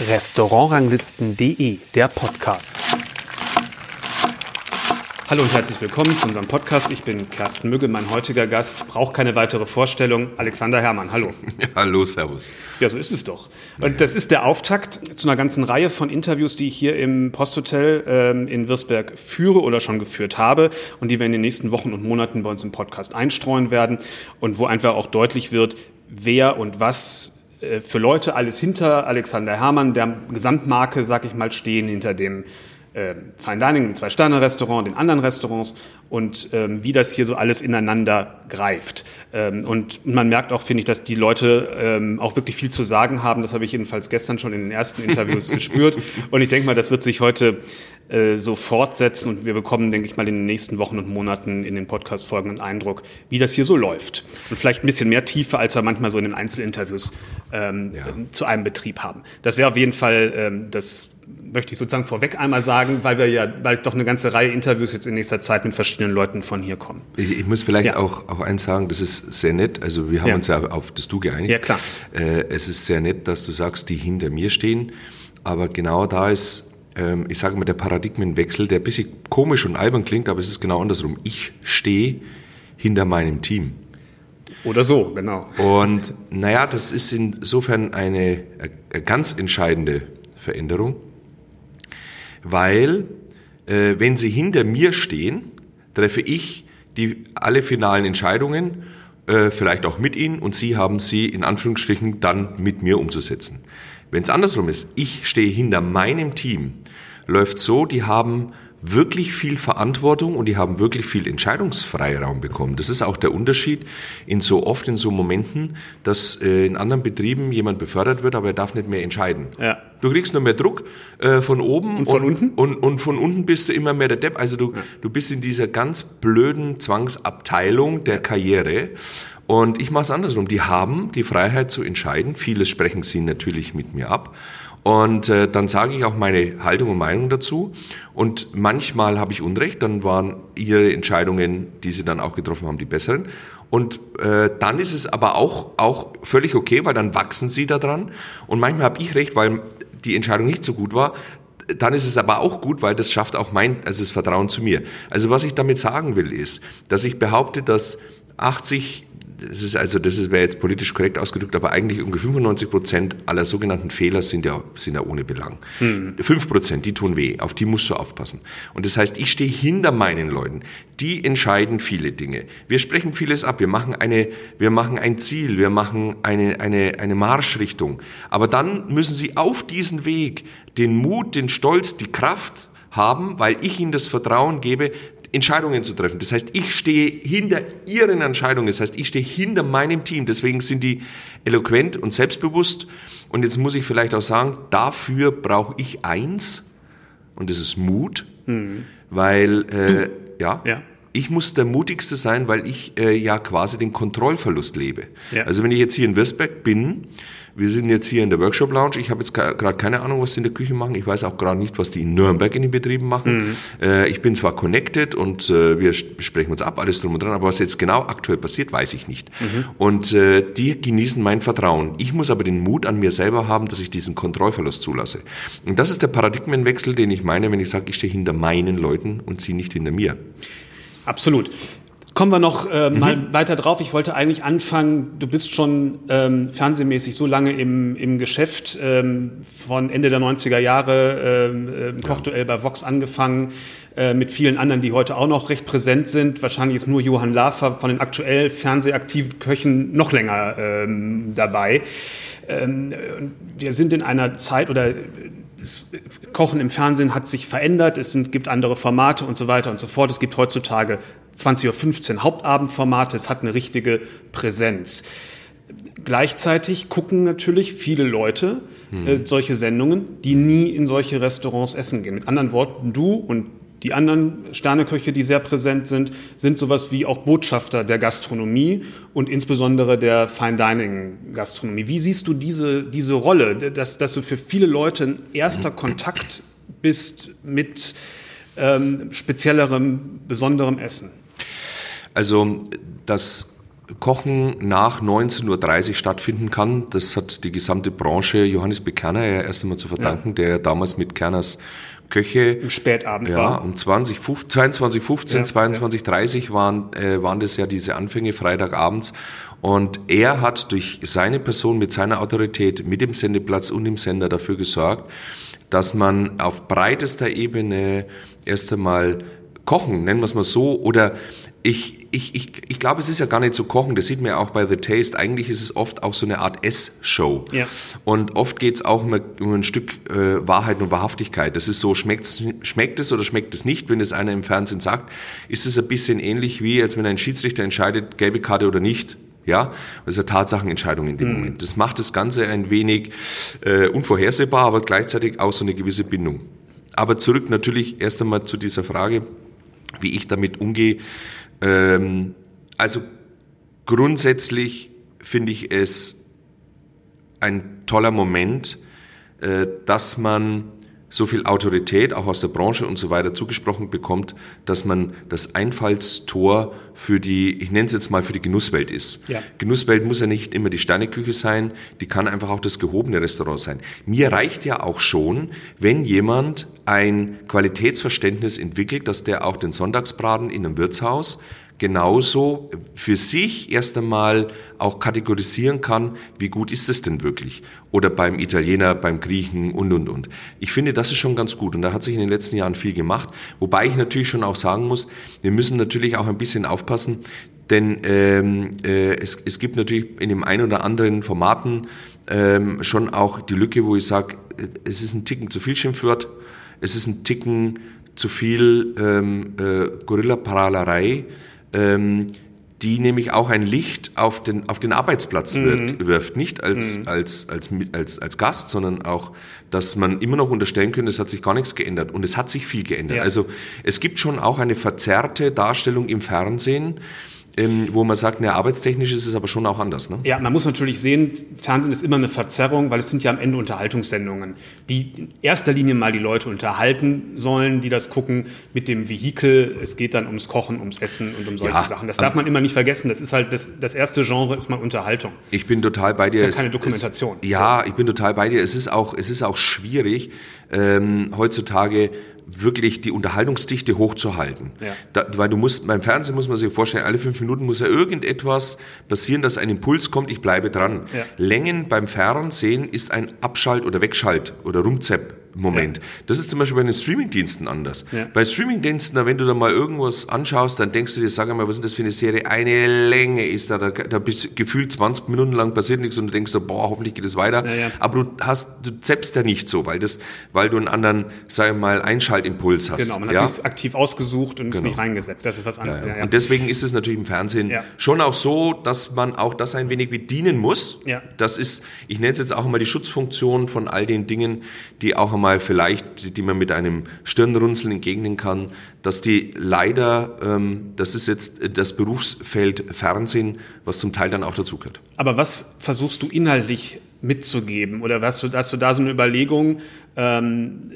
Restaurantranglisten.de, der Podcast. Hallo und herzlich willkommen zu unserem Podcast. Ich bin Kersten Mügge, mein heutiger Gast. Braucht keine weitere Vorstellung. Alexander Herrmann, hallo. Ja, hallo, servus. Ja, so ist es doch. Und das ist der Auftakt zu einer ganzen Reihe von Interviews, die ich hier im Posthotel ähm, in Wirsberg führe oder schon geführt habe und die wir in den nächsten Wochen und Monaten bei uns im Podcast einstreuen werden und wo einfach auch deutlich wird, wer und was für Leute alles hinter Alexander Herrmann, der Gesamtmarke, sag ich mal, stehen, hinter dem äh, Fine Dining, ein Zwei-Sterne-Restaurant, den anderen Restaurants und ähm, wie das hier so alles ineinander greift. Ähm, und man merkt auch, finde ich, dass die Leute ähm, auch wirklich viel zu sagen haben. Das habe ich jedenfalls gestern schon in den ersten Interviews gespürt. Und ich denke mal, das wird sich heute äh, so fortsetzen und wir bekommen, denke ich mal, in den nächsten Wochen und Monaten in den Podcast-Folgen einen Eindruck, wie das hier so läuft. Und vielleicht ein bisschen mehr Tiefe, als wir manchmal so in den Einzelinterviews ähm, ja. zu einem Betrieb haben. Das wäre auf jeden Fall ähm, das möchte ich sozusagen vorweg einmal sagen, weil wir ja bald doch eine ganze Reihe Interviews jetzt in nächster Zeit mit verschiedenen Leuten von hier kommen. Ich, ich muss vielleicht ja. auch, auch eins sagen, das ist sehr nett. Also wir haben ja. uns ja auf das Du geeinigt. Ja, klar. Äh, es ist sehr nett, dass du sagst, die hinter mir stehen. Aber genau da ist, ähm, ich sage mal, der Paradigmenwechsel, der ein bisschen komisch und albern klingt, aber es ist genau andersrum. Ich stehe hinter meinem Team. Oder so, genau. Und naja, das ist insofern eine, eine ganz entscheidende Veränderung, weil äh, wenn Sie hinter mir stehen, treffe ich die alle finalen Entscheidungen, äh, vielleicht auch mit Ihnen und Sie haben sie in Anführungsstrichen dann mit mir umzusetzen. Wenn es andersrum ist, ich stehe hinter meinem Team, läuft so, die haben wirklich viel Verantwortung und die haben wirklich viel Entscheidungsfreiraum bekommen. Das ist auch der Unterschied in so oft in so Momenten, dass äh, in anderen Betrieben jemand befördert wird, aber er darf nicht mehr entscheiden. Ja. Du kriegst nur mehr Druck äh, von oben und von und, unten und, und, von unten bist du immer mehr der Depp. Also du, ja. du bist in dieser ganz blöden Zwangsabteilung der Karriere. Und ich mache es andersrum. Die haben die Freiheit zu entscheiden. Vieles sprechen sie natürlich mit mir ab. Und äh, dann sage ich auch meine Haltung und Meinung dazu. Und manchmal habe ich Unrecht, dann waren ihre Entscheidungen, die sie dann auch getroffen haben, die besseren. Und äh, dann ist es aber auch, auch völlig okay, weil dann wachsen sie daran. Und manchmal habe ich recht, weil die Entscheidung nicht so gut war. Dann ist es aber auch gut, weil das schafft auch mein, also das Vertrauen zu mir. Also was ich damit sagen will, ist, dass ich behaupte, dass 80 das ist also, das wäre jetzt politisch korrekt ausgedrückt, aber eigentlich ungefähr 95 Prozent aller sogenannten Fehler sind ja, sind ja ohne Belang. Mhm. 5 Prozent, die tun weh, auf die musst du aufpassen. Und das heißt, ich stehe hinter meinen Leuten. Die entscheiden viele Dinge. Wir sprechen vieles ab. Wir machen eine, wir machen ein Ziel. Wir machen eine, eine, eine Marschrichtung. Aber dann müssen sie auf diesen Weg den Mut, den Stolz, die Kraft haben, weil ich ihnen das Vertrauen gebe, Entscheidungen zu treffen. Das heißt, ich stehe hinter ihren Entscheidungen. Das heißt, ich stehe hinter meinem Team. Deswegen sind die eloquent und selbstbewusst. Und jetzt muss ich vielleicht auch sagen, dafür brauche ich eins, und das ist Mut, mhm. weil, äh, ja, ja, ich muss der mutigste sein, weil ich äh, ja quasi den Kontrollverlust lebe. Ja. Also wenn ich jetzt hier in Würzberg bin, wir sind jetzt hier in der Workshop Lounge. Ich habe jetzt gerade keine Ahnung, was sie in der Küche machen. Ich weiß auch gerade nicht, was die in Nürnberg in den Betrieben machen. Mhm. Äh, ich bin zwar connected und äh, wir sprechen uns ab, alles drum und dran, aber was jetzt genau aktuell passiert, weiß ich nicht. Mhm. Und äh, die genießen mein Vertrauen. Ich muss aber den Mut an mir selber haben, dass ich diesen Kontrollverlust zulasse. Und das ist der Paradigmenwechsel, den ich meine, wenn ich sage, ich stehe hinter meinen Leuten und sie nicht hinter mir. Absolut. Kommen wir noch äh, mhm. mal weiter drauf. Ich wollte eigentlich anfangen, du bist schon ähm, fernsehmäßig so lange im, im Geschäft, ähm, von Ende der 90er Jahre, ähm, äh, Kochduell bei Vox angefangen, äh, mit vielen anderen, die heute auch noch recht präsent sind. Wahrscheinlich ist nur Johann Lafer von den aktuell fernsehaktiven Köchen noch länger ähm, dabei. Ähm, wir sind in einer Zeit oder das Kochen im Fernsehen hat sich verändert, es sind, gibt andere Formate und so weiter und so fort. Es gibt heutzutage 20.15 Uhr Hauptabendformate, es hat eine richtige Präsenz. Gleichzeitig gucken natürlich viele Leute hm. äh, solche Sendungen, die nie in solche Restaurants essen gehen. Mit anderen Worten, du und die anderen Sterneköche, die sehr präsent sind, sind sowas wie auch Botschafter der Gastronomie und insbesondere der Fine Dining Gastronomie. Wie siehst du diese, diese Rolle, dass, dass du für viele Leute ein erster Kontakt bist mit ähm, speziellerem, besonderem Essen? Also das Kochen nach 19.30 Uhr stattfinden kann. Das hat die gesamte Branche Johannes Bekerner ja erst einmal zu verdanken, ja. der damals mit Kerners Köche im Spätabend ja, war. um 20, 22, 15, ja, 22, ja. 30 waren, äh, waren das ja diese Anfänge Freitagabends. Und er hat durch seine Person mit seiner Autorität, mit dem Sendeplatz und dem Sender dafür gesorgt, dass man auf breitester Ebene erst einmal kochen, nennen wir es mal so, oder ich, ich, ich, ich glaube, es ist ja gar nicht so kochen, das sieht man ja auch bei The Taste. Eigentlich ist es oft auch so eine Art Ess-Show. Ja. Und oft geht es auch um, um, ein Stück äh, Wahrheit und Wahrhaftigkeit. Das ist so, schmeckt es oder schmeckt es nicht, wenn es einer im Fernsehen sagt, ist es ein bisschen ähnlich wie, als wenn ein Schiedsrichter entscheidet, gelbe Karte oder nicht. Ja, das ist eine Tatsachenentscheidung in dem mhm. Moment. Das macht das Ganze ein wenig äh, unvorhersehbar, aber gleichzeitig auch so eine gewisse Bindung. Aber zurück natürlich erst einmal zu dieser Frage, wie ich damit umgehe. Ähm, also grundsätzlich finde ich es ein toller Moment, äh, dass man so viel Autorität auch aus der Branche und so weiter zugesprochen bekommt, dass man das Einfallstor für die, ich nenne es jetzt mal für die Genusswelt ist. Ja. Genusswelt muss ja nicht immer die Sterneküche sein, die kann einfach auch das gehobene Restaurant sein. Mir reicht ja auch schon, wenn jemand ein Qualitätsverständnis entwickelt, dass der auch den Sonntagsbraten in einem Wirtshaus genauso für sich erst einmal auch kategorisieren kann, wie gut ist es denn wirklich? Oder beim Italiener, beim Griechen und, und, und. Ich finde, das ist schon ganz gut und da hat sich in den letzten Jahren viel gemacht. Wobei ich natürlich schon auch sagen muss, wir müssen natürlich auch ein bisschen aufpassen, denn ähm, äh, es, es gibt natürlich in dem einen oder anderen Formaten ähm, schon auch die Lücke, wo ich sage, es ist ein Ticken zu viel Schimpfwort, es ist ein Ticken zu viel ähm, äh, Gorilla-Paralerei, ähm, die nämlich auch ein Licht auf den, auf den Arbeitsplatz mhm. wirft. Nicht als, mhm. als, als, als, als Gast, sondern auch, dass man immer noch unterstellen könnte, es hat sich gar nichts geändert. Und es hat sich viel geändert. Ja. Also es gibt schon auch eine verzerrte Darstellung im Fernsehen ähm, wo man sagt, ne, arbeitstechnisch ist es aber schon auch anders. Ne? Ja, man muss natürlich sehen, Fernsehen ist immer eine Verzerrung, weil es sind ja am Ende Unterhaltungssendungen, die in erster Linie mal die Leute unterhalten sollen, die das gucken mit dem Vehikel. Es geht dann ums Kochen, ums Essen und um solche ja, Sachen. Das darf man immer nicht vergessen. Das ist halt das, das erste Genre ist mal Unterhaltung. Ich bin total bei dir. Das ist ja keine Dokumentation. Es, ja, ich bin total bei dir. Es ist auch, es ist auch schwierig ähm, heutzutage wirklich die Unterhaltungsdichte hochzuhalten. Ja. Da, weil du musst, beim Fernsehen muss man sich vorstellen, alle fünf Minuten muss ja irgendetwas passieren, dass ein Impuls kommt, ich bleibe dran. Ja. Längen beim Fernsehen ist ein Abschalt- oder Wegschalt- oder Rumzepp. Moment. Ja. Das ist zum Beispiel bei den Streamingdiensten anders. Ja. Bei Streamingdiensten, wenn du da mal irgendwas anschaust, dann denkst du dir, sag mal, was ist das für eine Serie? Eine Länge ist da, da, da bist gefühlt 20 Minuten lang passiert nichts und du denkst so, boah, hoffentlich geht es weiter. Ja, Aber du hast, du zeppst ja nicht so, weil das, weil du einen anderen, sag ich mal, Einschaltimpuls hast. Genau, man hat sich aktiv ausgesucht und genau. ist nicht reingesetzt. Das ist was anderes. Und deswegen ist es natürlich im Fernsehen schon auch so, dass man auch das ein wenig bedienen muss. Das ist, ich nenne es jetzt auch mal die Schutzfunktion von all den Dingen, die auch einmal vielleicht, die man mit einem Stirnrunzeln entgegnen kann, dass die leider, ähm, das ist jetzt das Berufsfeld Fernsehen, was zum Teil dann auch dazugehört. Aber was versuchst du inhaltlich mitzugeben? Oder hast du, hast du da so eine Überlegung, ähm,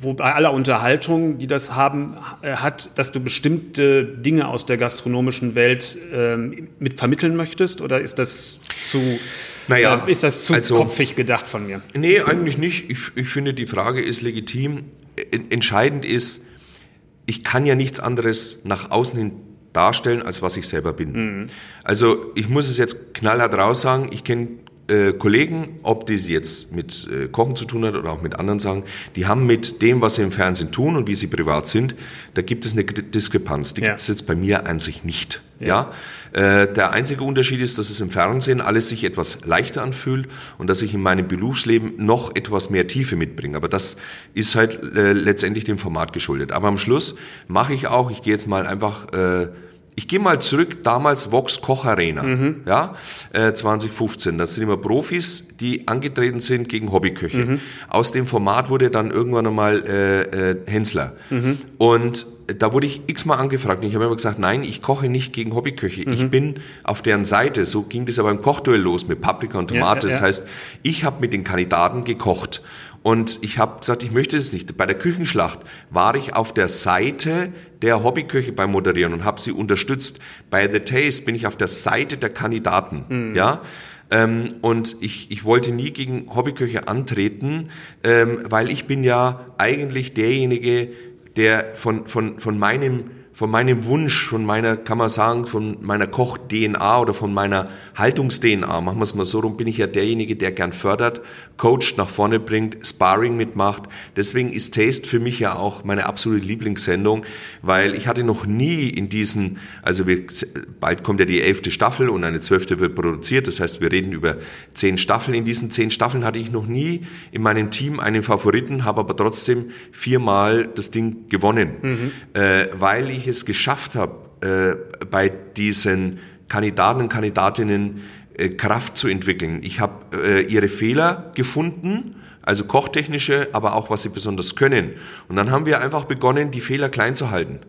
wo bei aller Unterhaltung, die das haben, äh, hat, dass du bestimmte Dinge aus der gastronomischen Welt ähm, mit vermitteln möchtest? Oder ist das zu naja, ist das zu also, kopfig gedacht von mir? Nee, eigentlich nicht. Ich, ich finde, die Frage ist legitim. Entscheidend ist, ich kann ja nichts anderes nach außen hin darstellen, als was ich selber bin. Mhm. Also ich muss es jetzt knallhart raus sagen, ich kenne äh, Kollegen, ob die sie jetzt mit äh, Kochen zu tun hat oder auch mit anderen sagen, die haben mit dem, was sie im Fernsehen tun und wie sie privat sind, da gibt es eine Diskrepanz. Die ja. gibt es jetzt bei mir an sich nicht. Ja. ja? Äh, der einzige Unterschied ist, dass es im Fernsehen alles sich etwas leichter anfühlt und dass ich in meinem Berufsleben noch etwas mehr Tiefe mitbringe. Aber das ist halt äh, letztendlich dem Format geschuldet. Aber am Schluss mache ich auch, ich gehe jetzt mal einfach äh, ich gehe mal zurück, damals Vox Koch Arena, mhm. ja, äh, 2015. Das sind immer Profis, die angetreten sind gegen Hobbyköche. Mhm. Aus dem Format wurde dann irgendwann einmal äh, äh, Hensler. Mhm. Und da wurde ich x-mal angefragt und ich habe immer gesagt, nein, ich koche nicht gegen Hobbyköche. Ich mhm. bin auf deren Seite. So ging das aber im Kochduell los mit Paprika und Tomate. Ja, ja, ja. Das heißt, ich habe mit den Kandidaten gekocht. Und ich habe gesagt, ich möchte das nicht. Bei der Küchenschlacht war ich auf der Seite der Hobbyköche beim Moderieren und habe sie unterstützt. Bei The Taste bin ich auf der Seite der Kandidaten. Mhm. Ja. Ähm, und ich, ich wollte nie gegen Hobbyköche antreten, ähm, weil ich bin ja eigentlich derjenige, der von, von, von meinem von meinem Wunsch, von meiner, kann man sagen, von meiner Koch-DNA oder von meiner Haltungs-DNA, machen wir es mal so rum, bin ich ja derjenige, der gern fördert, coacht, nach vorne bringt, Sparring mitmacht. Deswegen ist Taste für mich ja auch meine absolute Lieblingssendung, weil ich hatte noch nie in diesen, also wir, bald kommt ja die elfte Staffel und eine zwölfte wird produziert, das heißt, wir reden über zehn Staffeln. In diesen zehn Staffeln hatte ich noch nie in meinem Team einen Favoriten, habe aber trotzdem viermal das Ding gewonnen, mhm. äh, weil ich ich es geschafft habe, äh, bei diesen Kandidaten und Kandidatinnen äh, Kraft zu entwickeln. Ich habe äh, ihre Fehler gefunden, also kochtechnische, aber auch was sie besonders können. Und dann haben wir einfach begonnen, die Fehler klein zu halten.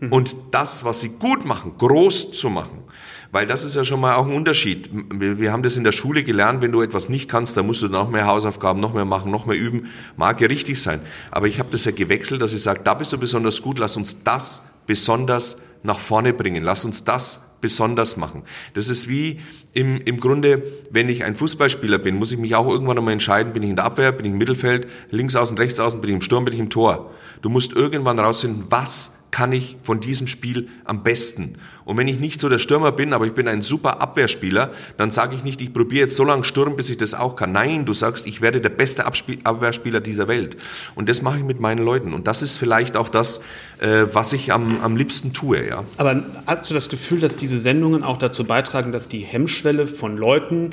Mhm. Und das, was sie gut machen, groß zu machen. Weil das ist ja schon mal auch ein Unterschied. Wir haben das in der Schule gelernt, wenn du etwas nicht kannst, dann musst du noch mehr Hausaufgaben, noch mehr machen, noch mehr üben. Mag ja richtig sein. Aber ich habe das ja gewechselt, dass ich sage, da bist du besonders gut, lass uns das besonders nach vorne bringen. Lass uns das besonders machen. Das ist wie im, im Grunde, wenn ich ein Fußballspieler bin, muss ich mich auch irgendwann einmal entscheiden, bin ich in der Abwehr, bin ich im Mittelfeld, links außen, rechts außen, bin ich im Sturm, bin ich im Tor. Du musst irgendwann rausfinden, was kann ich von diesem Spiel am besten. Und wenn ich nicht so der Stürmer bin, aber ich bin ein super Abwehrspieler, dann sage ich nicht, ich probiere jetzt so lange Sturm, bis ich das auch kann. Nein, du sagst, ich werde der beste Abwehrspieler dieser Welt. Und das mache ich mit meinen Leuten. Und das ist vielleicht auch das, äh, was ich am, am liebsten tue. Ja. Aber hast du das Gefühl, dass diese Sendungen auch dazu beitragen, dass die Hemmschwelle von Leuten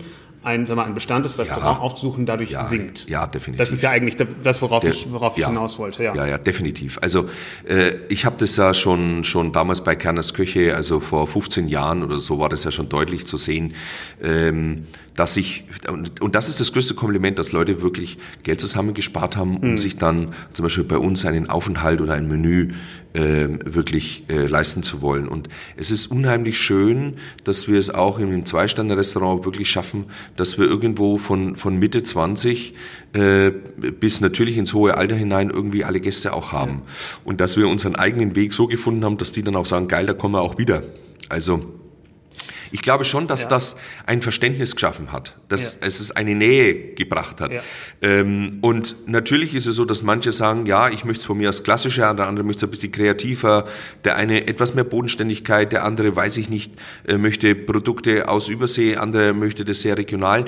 ein, sag mal, ein bestandtes Restaurant ja, aufzusuchen, dadurch ja, sinkt. Ja, definitiv. Das ist ja eigentlich das, worauf De ich, worauf ja, ich hinaus wollte. Ja, ja, ja definitiv. Also äh, ich habe das ja schon, schon damals bei Kerners Köche, also vor 15 Jahren oder so war das ja schon deutlich zu sehen. Ähm, dass ich, und das ist das größte Kompliment, dass Leute wirklich Geld zusammengespart haben, um mhm. sich dann zum Beispiel bei uns einen Aufenthalt oder ein Menü äh, wirklich äh, leisten zu wollen. Und es ist unheimlich schön, dass wir es auch in einem Zwei-Sterne-Restaurant wirklich schaffen, dass wir irgendwo von, von Mitte 20 äh, bis natürlich ins hohe Alter hinein irgendwie alle Gäste auch haben. Ja. Und dass wir unseren eigenen Weg so gefunden haben, dass die dann auch sagen, geil, da kommen wir auch wieder. Also ich glaube schon, dass ja. das ein Verständnis geschaffen hat, dass ja. es eine Nähe gebracht hat. Ja. Ähm, und natürlich ist es so, dass manche sagen, ja, ich möchte es von mir als klassischer, der andere möchte es ein bisschen kreativer, der eine etwas mehr Bodenständigkeit, der andere, weiß ich nicht, äh, möchte Produkte aus Übersee, andere möchte das sehr regional.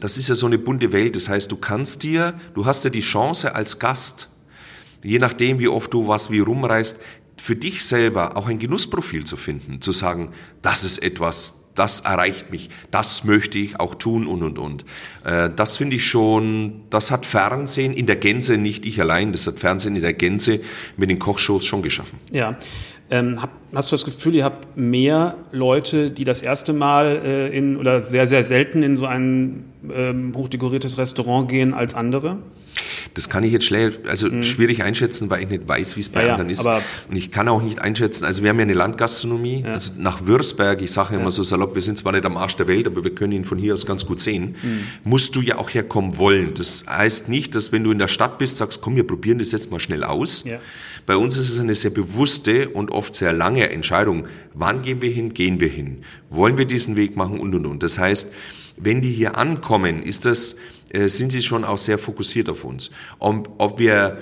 Das ist ja so eine bunte Welt. Das heißt, du kannst dir, du hast ja die Chance als Gast, je nachdem, wie oft du was wie rumreist, für dich selber auch ein Genussprofil zu finden, zu sagen, das ist etwas, das erreicht mich, das möchte ich auch tun und und und. Äh, das finde ich schon, das hat Fernsehen in der Gänze, nicht ich allein, das hat Fernsehen in der Gänze mit den Kochshows schon geschaffen. Ja. Ähm, hast du das Gefühl, ihr habt mehr Leute, die das erste Mal äh, in oder sehr, sehr selten in so ein ähm, hochdekoriertes Restaurant gehen als andere? Das kann ich jetzt schlecht, also mhm. schwierig einschätzen, weil ich nicht weiß, wie es bei ja, anderen ist. Und ich kann auch nicht einschätzen, also wir haben ja eine Landgastronomie, ja. also nach Würzberg, ich sage ja. immer so salopp, wir sind zwar nicht am Arsch der Welt, aber wir können ihn von hier aus ganz gut sehen, mhm. musst du ja auch herkommen wollen. Das heißt nicht, dass wenn du in der Stadt bist, sagst, komm, wir probieren das jetzt mal schnell aus. Ja. Bei uns ist es eine sehr bewusste und oft sehr lange Entscheidung. Wann gehen wir hin? Gehen wir hin? Wollen wir diesen Weg machen? Und, und, und. Das heißt, wenn die hier ankommen, ist das, sind sie schon auch sehr fokussiert auf uns. Und ob wir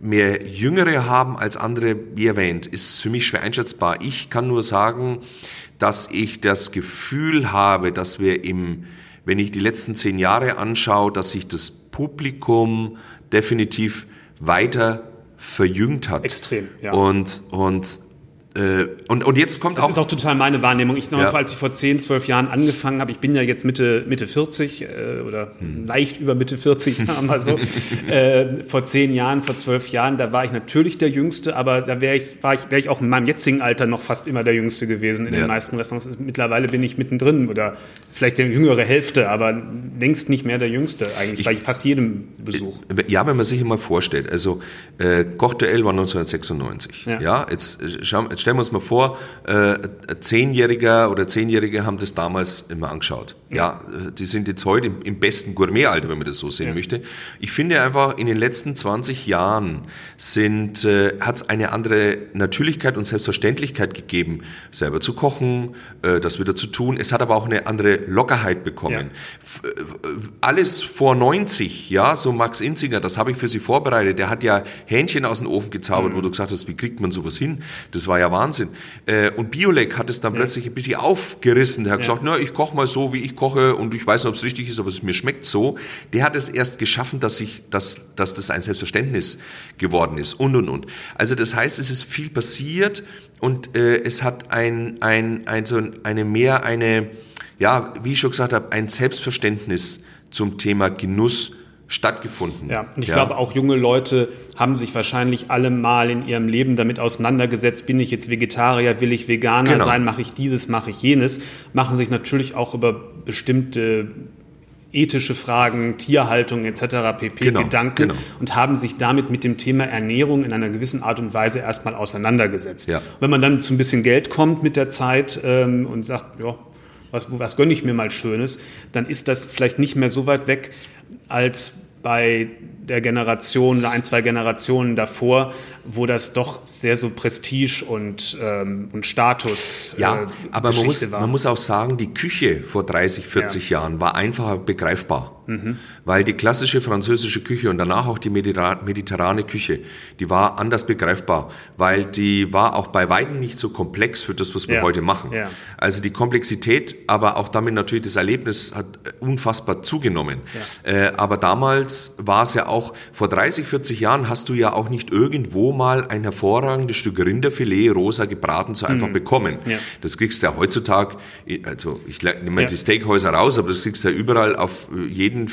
mehr Jüngere haben als andere, wie erwähnt, ist für mich schwer einschätzbar. Ich kann nur sagen, dass ich das Gefühl habe, dass wir im, wenn ich die letzten zehn Jahre anschaue, dass sich das Publikum definitiv weiter verjüngt hat. Extrem, ja. Und, und äh, und, und jetzt kommt das auch. Das ist auch total meine Wahrnehmung. Ich ja. als ich vor 10, 12 Jahren angefangen habe, ich bin ja jetzt Mitte, Mitte 40 äh, oder hm. leicht über Mitte 40, sagen wir mal so. äh, vor 10 Jahren, vor 12 Jahren, da war ich natürlich der Jüngste, aber da wäre ich, war ich, wäre ich auch in meinem jetzigen Alter noch fast immer der Jüngste gewesen in ja. den meisten Restaurants. Mittlerweile bin ich mittendrin oder vielleicht der jüngere Hälfte, aber längst nicht mehr der Jüngste eigentlich ich, bei fast jedem Besuch. Ja, wenn man sich mal vorstellt, also äh, Koch der L war 1996. Ja, ja jetzt, äh, schau, jetzt stellen wir uns mal vor, äh, Zehnjähriger oder Zehnjährige haben das damals immer angeschaut. Ja, ja die sind jetzt heute im, im besten Gourmetalter, wenn man das so sehen ja. möchte. Ich finde einfach, in den letzten 20 Jahren sind, äh, hat es eine andere Natürlichkeit und Selbstverständlichkeit gegeben, selber zu kochen, äh, das wieder zu tun. Es hat aber auch eine andere Lockerheit bekommen. Ja. Äh, alles vor 90, ja, so Max Inzinger, das habe ich für Sie vorbereitet. Der hat ja Hähnchen aus dem Ofen gezaubert, mhm. wo du gesagt hast, wie kriegt man sowas hin? Das war ja Wahnsinn. Äh, und Biolek hat es dann ja. plötzlich ein bisschen aufgerissen. Der hat gesagt, na, ich koche mal so, wie ich koche und ich weiß nicht, ob es richtig ist, aber es mir schmeckt so. Der hat es erst geschaffen, dass ich, dass, dass das ein Selbstverständnis geworden ist und und und. Also das heißt, es ist viel passiert und äh, es hat ein, ein, ein so eine mehr eine, ja, wie ich schon gesagt habe, ein Selbstverständnis zum Thema Genuss stattgefunden. Ja, und ich ja. glaube, auch junge Leute haben sich wahrscheinlich alle mal in ihrem Leben damit auseinandergesetzt, bin ich jetzt Vegetarier, will ich Veganer genau. sein, mache ich dieses, mache ich jenes, machen sich natürlich auch über bestimmte ethische Fragen, Tierhaltung etc. pp. Genau, Gedanken genau. und haben sich damit mit dem Thema Ernährung in einer gewissen Art und Weise erstmal auseinandergesetzt. Ja. Wenn man dann zu ein bisschen Geld kommt mit der Zeit ähm, und sagt, ja, was, was gönne ich mir mal Schönes, dann ist das vielleicht nicht mehr so weit weg, als bei der Generation oder ein, zwei Generationen davor, wo das doch sehr so Prestige und, ähm, und Status Ja, äh, aber man muss, war. man muss auch sagen, die Küche vor 30, 40 ja. Jahren war einfacher begreifbar. Mhm. Weil die klassische französische Küche und danach auch die mediterrane Küche, die war anders begreifbar, weil die war auch bei weitem nicht so komplex für das, was wir ja. heute machen. Ja. Also die Komplexität, aber auch damit natürlich das Erlebnis hat unfassbar zugenommen. Ja. Äh, aber damals war es ja auch, vor 30, 40 Jahren hast du ja auch nicht irgendwo mal ein hervorragendes Stück Rinderfilet rosa gebraten so einfach mhm. bekommen. Das kriegst du ja heutzutage, also ich nehme die Steakhäuser raus, aber das kriegst du ja überall auf jeden jeden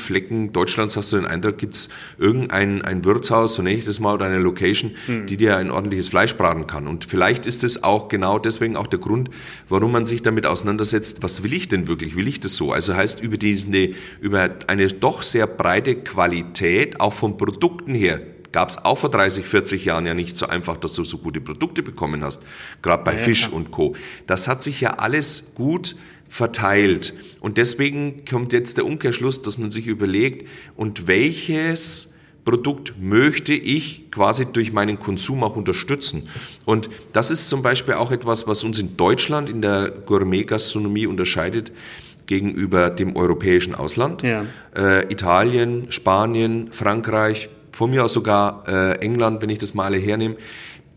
Deutschlands hast du den Eindruck, gibt es irgendein ein Wirtshaus, so nenne ich das mal, oder eine Location, mhm. die dir ein ordentliches Fleisch braten kann. Und vielleicht ist es auch genau deswegen auch der Grund, warum man sich damit auseinandersetzt, was will ich denn wirklich? Will ich das so? Also heißt über diese, über eine doch sehr breite Qualität, auch von Produkten her, gab es auch vor 30, 40 Jahren ja nicht so einfach, dass du so gute Produkte bekommen hast, gerade bei ja, Fisch ja. und Co. Das hat sich ja alles gut verteilt. Und deswegen kommt jetzt der Umkehrschluss, dass man sich überlegt, und welches Produkt möchte ich quasi durch meinen Konsum auch unterstützen. Und das ist zum Beispiel auch etwas, was uns in Deutschland in der Gourmet-Gastronomie unterscheidet gegenüber dem europäischen Ausland. Ja. Äh, Italien, Spanien, Frankreich, von mir aus sogar äh, England, wenn ich das mal alle hernehme.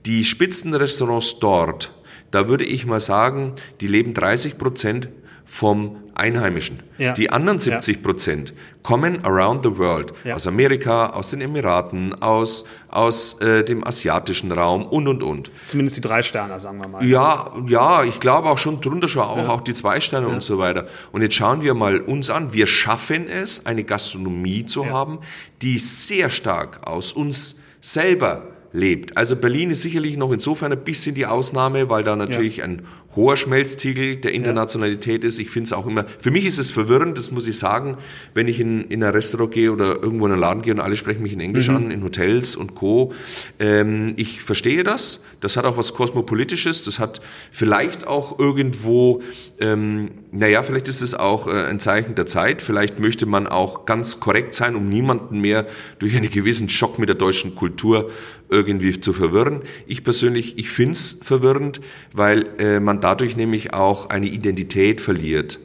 Die Spitzenrestaurants dort, da würde ich mal sagen, die leben 30 Prozent vom Einheimischen. Ja. Die anderen 70 Prozent ja. kommen around the world, ja. aus Amerika, aus den Emiraten, aus, aus äh, dem asiatischen Raum und, und, und. Zumindest die drei Sterne, sagen wir mal. Ja, ja, ich glaube auch schon drunter schon auch, auch die zwei Sterne und so weiter. Und jetzt schauen wir mal uns an. Wir schaffen es, eine Gastronomie zu haben, die sehr stark aus uns selber lebt. Also Berlin ist sicherlich noch insofern ein bisschen die Ausnahme, weil da natürlich ein hoher Schmelztiegel der Internationalität ja. ist. Ich finde es auch immer, für mich ist es verwirrend, das muss ich sagen, wenn ich in, in ein Restaurant gehe oder irgendwo in einen Laden gehe und alle sprechen mich in Englisch mhm. an, in Hotels und Co. Ähm, ich verstehe das. Das hat auch was Kosmopolitisches. Das hat vielleicht auch irgendwo, ähm, naja, vielleicht ist es auch äh, ein Zeichen der Zeit. Vielleicht möchte man auch ganz korrekt sein, um niemanden mehr durch einen gewissen Schock mit der deutschen Kultur irgendwie zu verwirren. Ich persönlich, ich finde es verwirrend, weil äh, man dadurch nämlich auch eine Identität verliert.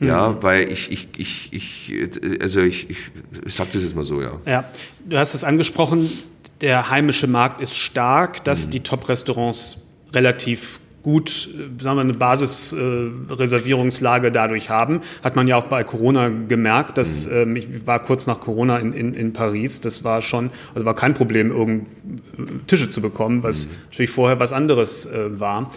Ja, mhm. weil ich, ich, ich, ich, also ich, ich, ich sag das jetzt mal so, ja. Ja, du hast es angesprochen, der heimische Markt ist stark, dass mhm. die Top-Restaurants relativ gut, äh, sagen wir, eine Basisreservierungslage äh, dadurch haben. Hat man ja auch bei Corona gemerkt, dass mhm. ähm, ich war kurz nach Corona in, in, in Paris, das war schon, also war kein Problem, irgend Tische zu bekommen, was mhm. natürlich vorher was anderes äh, war.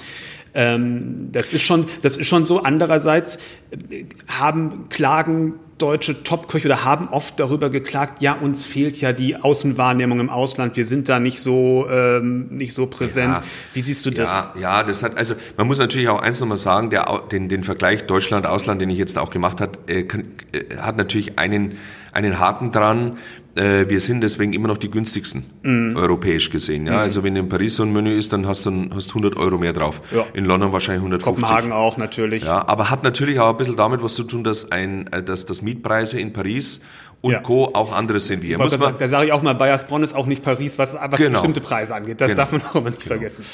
Ähm, das ist schon, das ist schon so. Andererseits äh, haben Klagen deutsche Topköche oder haben oft darüber geklagt, ja, uns fehlt ja die Außenwahrnehmung im Ausland, wir sind da nicht so, ähm, nicht so präsent. Ja, Wie siehst du das? Ja, ja, das hat, also man muss natürlich auch eins nochmal sagen, der, den, den Vergleich Deutschland-Ausland, den ich jetzt auch gemacht habe, äh, äh, hat natürlich einen, einen Haken dran äh, wir sind deswegen immer noch die günstigsten, mhm. europäisch gesehen. Ja? Mhm. Also wenn in Paris so ein Menü ist, dann hast du hast 100 Euro mehr drauf. Ja. In London wahrscheinlich 150. Kopenhagen auch natürlich. Ja, aber hat natürlich auch ein bisschen damit was zu tun, dass, ein, äh, dass, dass Mietpreise in Paris und ja. Co. auch andere sind wie hier. Muss man, da sage ich auch mal, Bayersbronn ist auch nicht Paris, was, was genau. bestimmte Preise angeht. Das genau. darf man auch immer nicht genau. vergessen.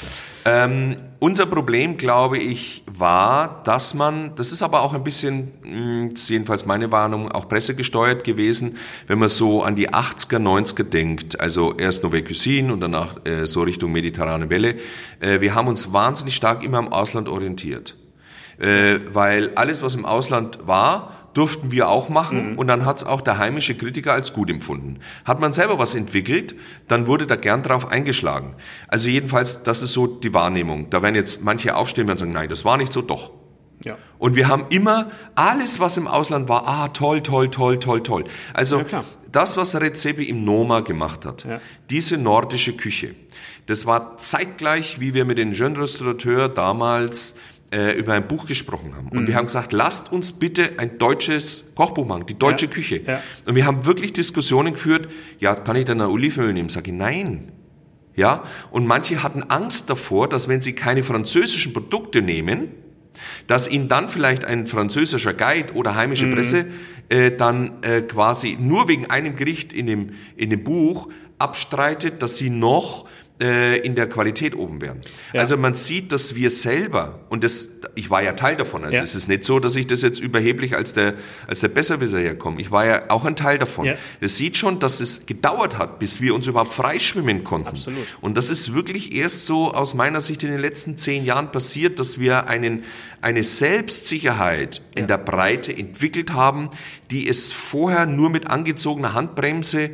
Ähm, unser Problem, glaube ich, war, dass man, das ist aber auch ein bisschen, hm, jedenfalls meine Warnung, auch pressegesteuert gewesen, wenn man so an die 80er, 90er denkt, also erst Nouvelle Cuisine und danach äh, so Richtung mediterrane Welle. Äh, wir haben uns wahnsinnig stark immer am Ausland orientiert. Äh, weil alles, was im Ausland war, durften wir auch machen mhm. und dann hat es auch der heimische Kritiker als gut empfunden. Hat man selber was entwickelt, dann wurde da gern drauf eingeschlagen. Also jedenfalls, das ist so die Wahrnehmung. Da werden jetzt manche aufstehen und sagen, nein, das war nicht so, doch. Ja. Und wir haben immer alles, was im Ausland war, ah, toll, toll, toll, toll, toll. Also ja, das, was Rezepi im Noma gemacht hat, ja. diese nordische Küche, das war zeitgleich, wie wir mit den Jeune Restaurateur damals äh, über ein Buch gesprochen haben. Und mhm. wir haben gesagt, lasst uns bitte ein deutsches Kochbuch machen, die deutsche ja. Küche. Ja. Und wir haben wirklich Diskussionen geführt, ja, kann ich dann Olivenöl nehmen? Sag ich, nein. Ja, und manche hatten Angst davor, dass wenn sie keine französischen Produkte nehmen, dass ihnen dann vielleicht ein französischer Guide oder heimische mhm. Presse äh, dann äh, quasi nur wegen einem Gericht in dem, in dem Buch abstreitet, dass sie noch äh, in der Qualität oben werden. Ja. Also man sieht, dass wir selber, und das, ich war ja Teil davon, also ja. es ist nicht so, dass ich das jetzt überheblich als der, als der Besserwisser herkomme. Ich war ja auch ein Teil davon. Ja. Es sieht schon, dass es gedauert hat, bis wir uns überhaupt freischwimmen konnten. Absolut. Und das ist wirklich erst so aus meiner Sicht in den letzten zehn Jahren passiert, dass wir einen, eine Selbstsicherheit in der Breite entwickelt haben, die es vorher nur mit angezogener Handbremse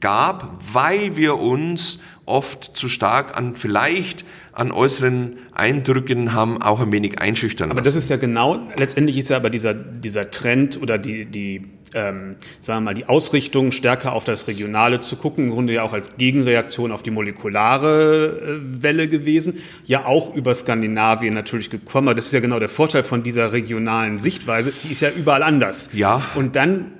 gab, weil wir uns oft zu stark an vielleicht an äußeren Eindrücken haben auch ein wenig einschüchtern lassen. Aber das ist ja genau, letztendlich ist ja aber dieser, dieser Trend oder die, die ähm, sagen wir mal, die Ausrichtung stärker auf das Regionale zu gucken, im Grunde ja auch als Gegenreaktion auf die molekulare äh, Welle gewesen, ja auch über Skandinavien natürlich gekommen. Aber das ist ja genau der Vorteil von dieser regionalen Sichtweise, die ist ja überall anders. Ja. Und dann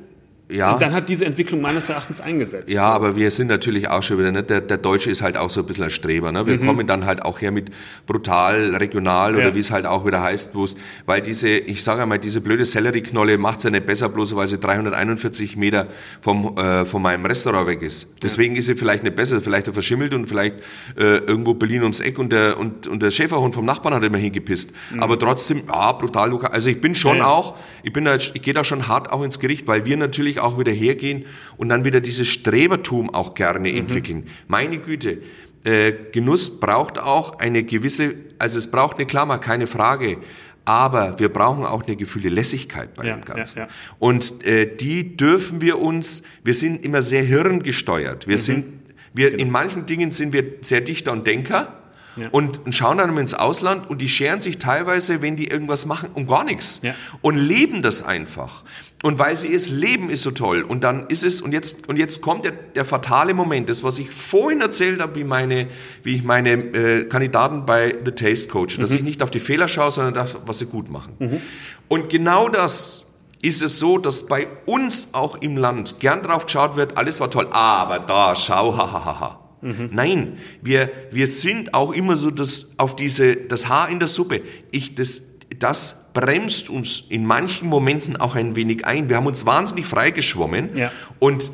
ja. Und dann hat diese Entwicklung meines Erachtens eingesetzt. Ja, so. aber wir sind natürlich auch schon wieder, ne? der, der Deutsche ist halt auch so ein bisschen ein Streber. Ne? Wir mhm. kommen dann halt auch her mit brutal, regional oder ja. wie es halt auch wieder heißt, bloß, weil diese, ich sage einmal, diese blöde Sellerieknolle macht es ja nicht besser, bloß weil sie 341 Meter vom, äh, von meinem Restaurant weg ist. Deswegen ja. ist sie vielleicht nicht besser, vielleicht verschimmelt und vielleicht äh, irgendwo Berlin ums Eck und der, und, und der Schäferhund vom Nachbarn hat immer hingepisst. Mhm. Aber trotzdem, ja, brutal lokal. Also ich bin schon ja, auch, ich bin da, ich gehe da schon hart auch ins Gericht, weil wir natürlich natürlich auch wieder hergehen und dann wieder dieses Strebertum auch gerne mhm. entwickeln. Meine Güte, äh, Genuss braucht auch eine gewisse, also es braucht eine Klammer, keine Frage. Aber wir brauchen auch eine gefühlte Lässigkeit bei ja, dem Ganzen. Ja, ja. Und äh, die dürfen wir uns, wir sind immer sehr hirngesteuert. Wir mhm. sind, wir, genau. in manchen Dingen sind wir sehr Dichter und Denker ja. und schauen dann ins Ausland und die scheren sich teilweise, wenn die irgendwas machen, um gar nichts ja. und leben das einfach. Und weil sie es leben, ist so toll. Und dann ist es, und jetzt, und jetzt kommt der, der fatale Moment, das, was ich vorhin erzählt habe, wie, meine, wie ich meine äh, Kandidaten bei The Taste coach, dass mhm. ich nicht auf die Fehler schaue, sondern das, was sie gut machen. Mhm. Und genau das ist es so, dass bei uns auch im Land gern drauf geschaut wird, alles war toll, aber da, schau, hahaha. Ha, ha, ha. Mhm. Nein, wir, wir sind auch immer so das, auf diese, das Haar in der Suppe. Ich, das, das bremst uns in manchen Momenten auch ein wenig ein. Wir haben uns wahnsinnig freigeschwommen. Ja. Und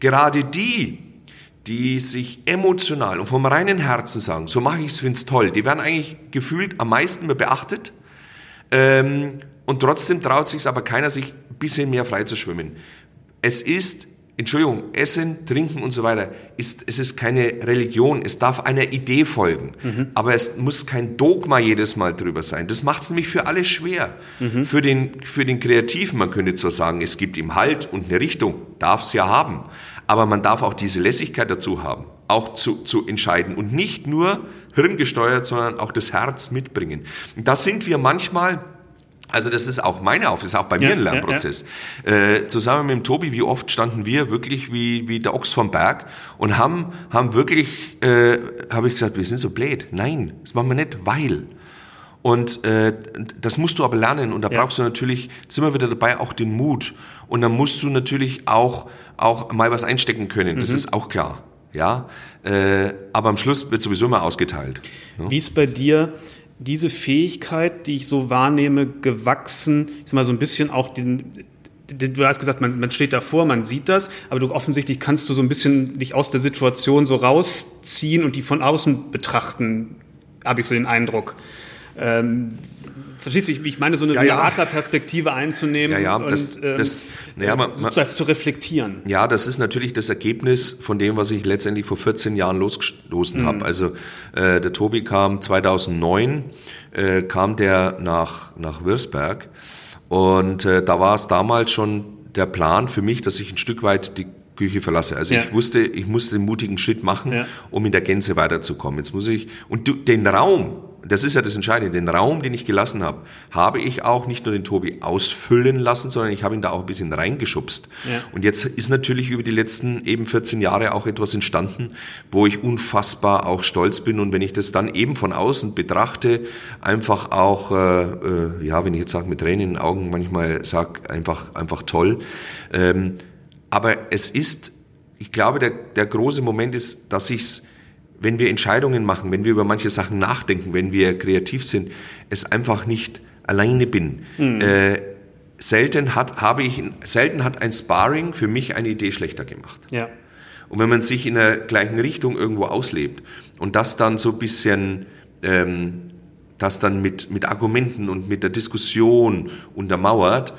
gerade die, die sich emotional und vom reinen Herzen sagen, so mache ich es, finde es toll, die werden eigentlich gefühlt am meisten beachtet. Ähm, und trotzdem traut sich aber keiner, sich ein bisschen mehr frei zu schwimmen. Es ist Entschuldigung, Essen, Trinken und so weiter, ist, es ist keine Religion, es darf einer Idee folgen. Mhm. Aber es muss kein Dogma jedes Mal drüber sein. Das macht es nämlich für alle schwer. Mhm. Für, den, für den Kreativen, man könnte zwar sagen, es gibt ihm Halt und eine Richtung, darf es ja haben. Aber man darf auch diese Lässigkeit dazu haben, auch zu, zu entscheiden und nicht nur hirngesteuert, sondern auch das Herz mitbringen. Da sind wir manchmal Also das ist auch meine Aufgabe, das ist auch bei mir ja, ein Lernprozess. Ja, ja. Äh, zusammen mit dem Tobi, wie oft standen wir wirklich wie, wie der Ochs vom Berg und haben, haben wirklich, äh, habe ich gesagt, wir sind so blöd. Nein, das machen wir nicht, weil. Und äh, das musst du aber lernen und da brauchst du natürlich, sind wir wieder dabei, auch den Mut. Und dann musst du natürlich auch, auch mal was einstecken können, das mhm. ist auch klar. Ja, äh, aber am Schluss wird sowieso immer ausgeteilt. Ne? Wie ist bei dir diese Fähigkeit, die ich so wahrnehme, gewachsen, ich sag mal so ein bisschen auch den, du hast gesagt, man, man steht davor, man sieht das, aber du offensichtlich kannst du so ein bisschen dich aus der Situation so rausziehen und die von außen betrachten, habe ich so den Eindruck. Ähm, verstehst du, wie ich meine, so eine ja, Beraterperspektive einzunehmen ja, ja, das, und ähm, das, ja, man, man, das zu reflektieren. Ja, das ist natürlich das Ergebnis von dem, was ich letztendlich vor 14 Jahren losgestoßen mhm. habe. Also äh, der Tobi kam 2009, äh, kam der nach, nach Würzberg und äh, da war es damals schon der Plan für mich, dass ich ein Stück weit die Küche verlasse. Also ja. ich wusste, ich musste den mutigen Schritt machen, ja. um in der Gänze weiterzukommen. Jetzt muss ich, und den Raum, das ist ja das Entscheidende, den Raum, den ich gelassen habe, habe ich auch nicht nur den Tobi ausfüllen lassen, sondern ich habe ihn da auch ein bisschen reingeschubst. Ja. Und jetzt ist natürlich über die letzten eben 14 Jahre auch etwas entstanden, wo ich unfassbar auch stolz bin. Und wenn ich das dann eben von außen betrachte, einfach auch, äh, äh, ja, wenn ich jetzt sage, mit Tränen in den Augen manchmal sage, einfach, einfach toll. Ähm, aber es ist, ich glaube, der, der große Moment ist, dass ich es wenn wir Entscheidungen machen, wenn wir über manche Sachen nachdenken, wenn wir kreativ sind, es einfach nicht alleine bin. Mhm. Äh, selten hat, habe ich, selten hat ein Sparring für mich eine Idee schlechter gemacht. Ja. Und wenn man sich in der gleichen Richtung irgendwo auslebt und das dann so ein bisschen, ähm, das dann mit, mit Argumenten und mit der Diskussion untermauert,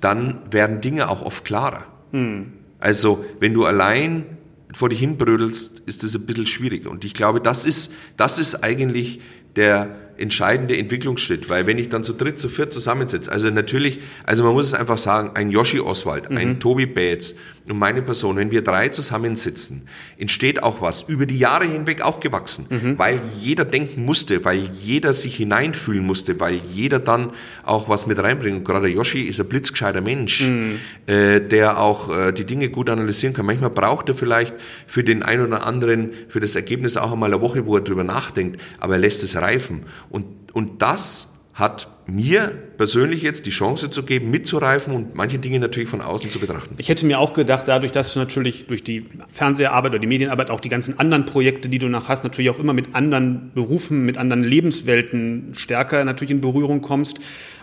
dann werden Dinge auch oft klarer. Mhm. Also, wenn du allein vor dich hinbrödelst, ist das ein bisschen schwierig. Und ich glaube, das ist, das ist eigentlich der entscheidende Entwicklungsschritt, weil wenn ich dann zu dritt, zu viert zusammensetze, also natürlich, also man muss es einfach sagen, ein Yoshi Oswald, mhm. ein Tobi Bates und meine Person, wenn wir drei zusammensitzen, entsteht auch was, über die Jahre hinweg auch gewachsen, mhm. weil jeder denken musste, weil jeder sich hineinfühlen musste, weil jeder dann auch was mit reinbringt. Und gerade Yoshi ist ein blitzgescheiter Mensch, mhm. äh, der auch äh, die Dinge gut analysieren kann. Manchmal braucht er vielleicht für den einen oder anderen, für das Ergebnis auch einmal eine Woche, wo er drüber nachdenkt, aber er lässt es reifen. Und, und das hat mir persönlich jetzt die Chance zu geben, mitzureifen und manche Dinge natürlich von außen zu betrachten. Ich hätte mir auch gedacht, dadurch, dass du natürlich durch die Fernseharbeit oder die Medienarbeit auch die ganzen anderen Projekte, die du noch hast, natürlich auch immer mit anderen Berufen, mit anderen Lebenswelten stärker natürlich in Berührung kommst,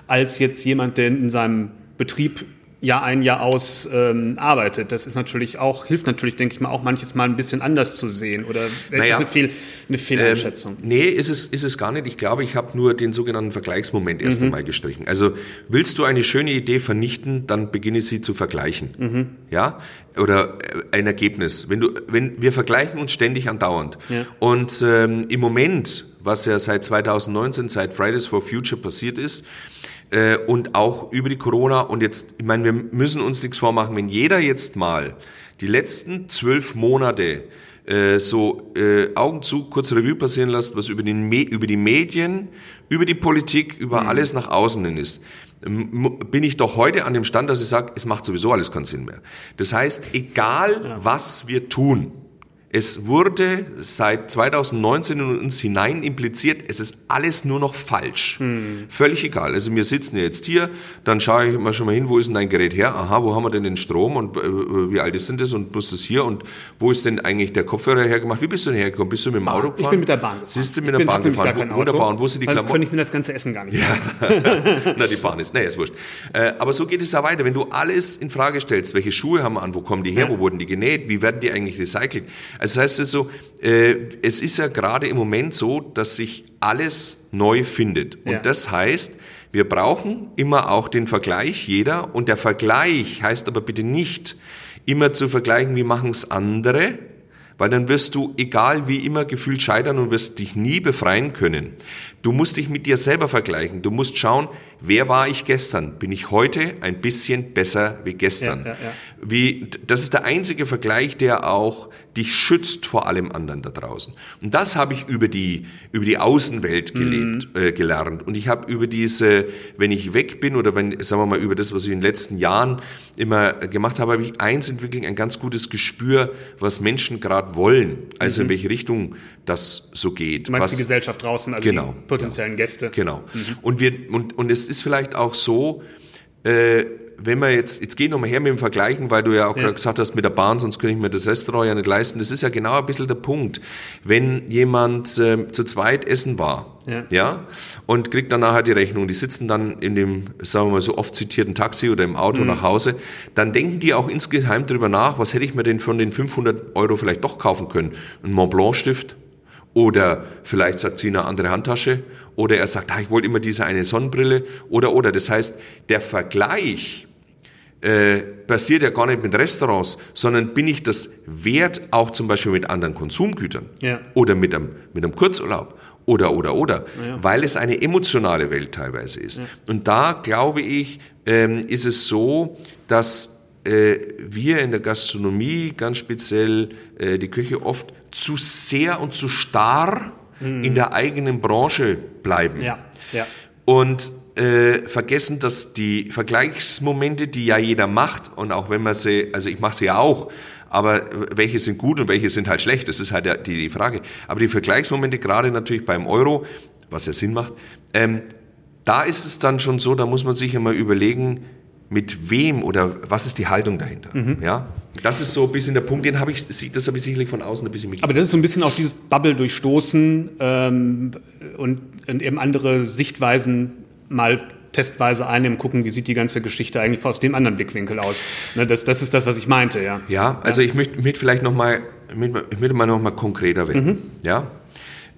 als jetzt jemand, der in seinem Betrieb Jahr ein, Jahr aus ähm, arbeitet. Das ist natürlich auch, hilft natürlich, denke ich mal, auch manches Mal ein bisschen anders zu sehen. Oder ist naja, das eine, Fehl, eine Fehleinschätzung? Ähm, nee, ist es, ist es gar nicht. Ich glaube, ich habe nur den sogenannten Vergleichsmoment erst mhm. einmal gestrichen. Also willst du eine schöne Idee vernichten, dann beginne sie zu vergleichen. Mhm. Ja? Oder äh, ein Ergebnis. Wenn du, wenn, wir vergleichen uns ständig andauernd. Ja. Und ähm, im Moment, was ja seit 2019, seit Fridays for Future passiert ist, äh, und auch über die Corona. Und jetzt, ich meine, wir müssen uns nichts vormachen, wenn jeder jetzt mal die letzten zwölf Monate äh, so äh, Augen zu, kurz Revue passieren lässt, was über, den Me über die Medien, über die Politik, über mhm. alles nach außen hin ist, bin ich doch heute an dem Stand, dass ich sage, es macht sowieso alles keinen Sinn mehr. Das heißt, egal ja. was wir tun, es wurde seit 2019 in uns hinein impliziert, es ist alles nur noch falsch. Hm. Völlig egal. Also wir sitzen jetzt hier, dann schaue ich mal schon mal hin, wo ist denn dein Gerät her? Aha, wo haben wir denn den Strom und äh, wie alt ist denn das und muss das hier und wo ist denn eigentlich der Kopfhörer hergemacht? Wie bist du denn hergekommen? Bist du mit dem Auto gefahren? Ich bin mit der Bahn gefahren. Siehst du mit der Bahn gefahren? Wunderbar. Und wo sind die Klamotten? könnte ich mir das ganze Essen gar nicht ja. Na, die Bahn ist, naja, ist wurscht. Äh, aber so geht es ja weiter. Wenn du alles in Frage stellst, welche Schuhe haben wir an, wo kommen die her, ja. wo wurden die genäht, wie werden die eigentlich recycelt? Also das heißt es so, äh, es ist ja gerade im Moment so, dass sich alles neu findet. Und ja. das heißt, wir brauchen immer auch den Vergleich, jeder. Und der Vergleich heißt aber bitte nicht, immer zu vergleichen, wie machen es andere, weil dann wirst du, egal wie immer, gefühlt scheitern und wirst dich nie befreien können. Du musst dich mit dir selber vergleichen. Du musst schauen, wer war ich gestern? Bin ich heute ein bisschen besser wie gestern? Ja, ja, ja. Wie, das ist der einzige Vergleich, der auch dich schützt vor allem anderen da draußen. Und das habe ich über die, über die Außenwelt gelebt, mhm. äh, gelernt. Und ich habe über diese, wenn ich weg bin oder wenn, sagen wir mal, über das, was ich in den letzten Jahren immer gemacht habe, habe ich eins entwickelt, ein ganz gutes Gespür, was Menschen gerade wollen. Also mhm. in welche Richtung das so geht. Du meinst was, die Gesellschaft draußen, also genau, die potenziellen Gäste. Genau. Mhm. Und wir, und, und es ist vielleicht auch so, äh, wenn wir jetzt, jetzt geh nochmal her mit dem Vergleichen, weil du ja auch ja. gesagt hast, mit der Bahn, sonst könnte ich mir das Restaurant ja nicht leisten. Das ist ja genau ein bisschen der Punkt. Wenn jemand äh, zu zweit essen war, ja. ja, und kriegt dann nachher die Rechnung, die sitzen dann in dem, sagen wir mal so oft zitierten Taxi oder im Auto mhm. nach Hause, dann denken die auch insgeheim darüber nach, was hätte ich mir denn von den 500 Euro vielleicht doch kaufen können? Ein Mont Blanc Stift? Oder vielleicht sagt sie eine andere Handtasche. Oder er sagt, ah, ich wollte immer diese eine Sonnenbrille. Oder, oder. Das heißt, der Vergleich äh, passiert ja gar nicht mit Restaurants, sondern bin ich das wert, auch zum Beispiel mit anderen Konsumgütern ja. oder mit einem, mit einem Kurzurlaub oder, oder, oder, ja. weil es eine emotionale Welt teilweise ist. Ja. Und da glaube ich, ähm, ist es so, dass äh, wir in der Gastronomie, ganz speziell äh, die Küche, oft zu sehr und zu starr mhm. in der eigenen Branche bleiben. Ja. Ja. Und äh, vergessen, dass die Vergleichsmomente, die ja jeder macht, und auch wenn man sie, also ich mache sie ja auch, aber welche sind gut und welche sind halt schlecht, das ist halt die, die Frage. Aber die Vergleichsmomente, gerade natürlich beim Euro, was ja Sinn macht, ähm, da ist es dann schon so, da muss man sich immer überlegen, mit wem oder was ist die Haltung dahinter. Mhm. Ja, das ist so ein bisschen der Punkt, den habe ich, das habe ich sicherlich von außen ein bisschen mit. Aber das ist so ein bisschen auch dieses Bubble durchstoßen ähm, und, und eben andere Sichtweisen mal testweise einnehmen, gucken, wie sieht die ganze Geschichte eigentlich aus dem anderen Blickwinkel aus. Ne, das, das ist das, was ich meinte, ja. Ja, also ja. ich möchte, möchte vielleicht noch mal, ich möchte mal noch mal konkreter werden. Mhm. Ja,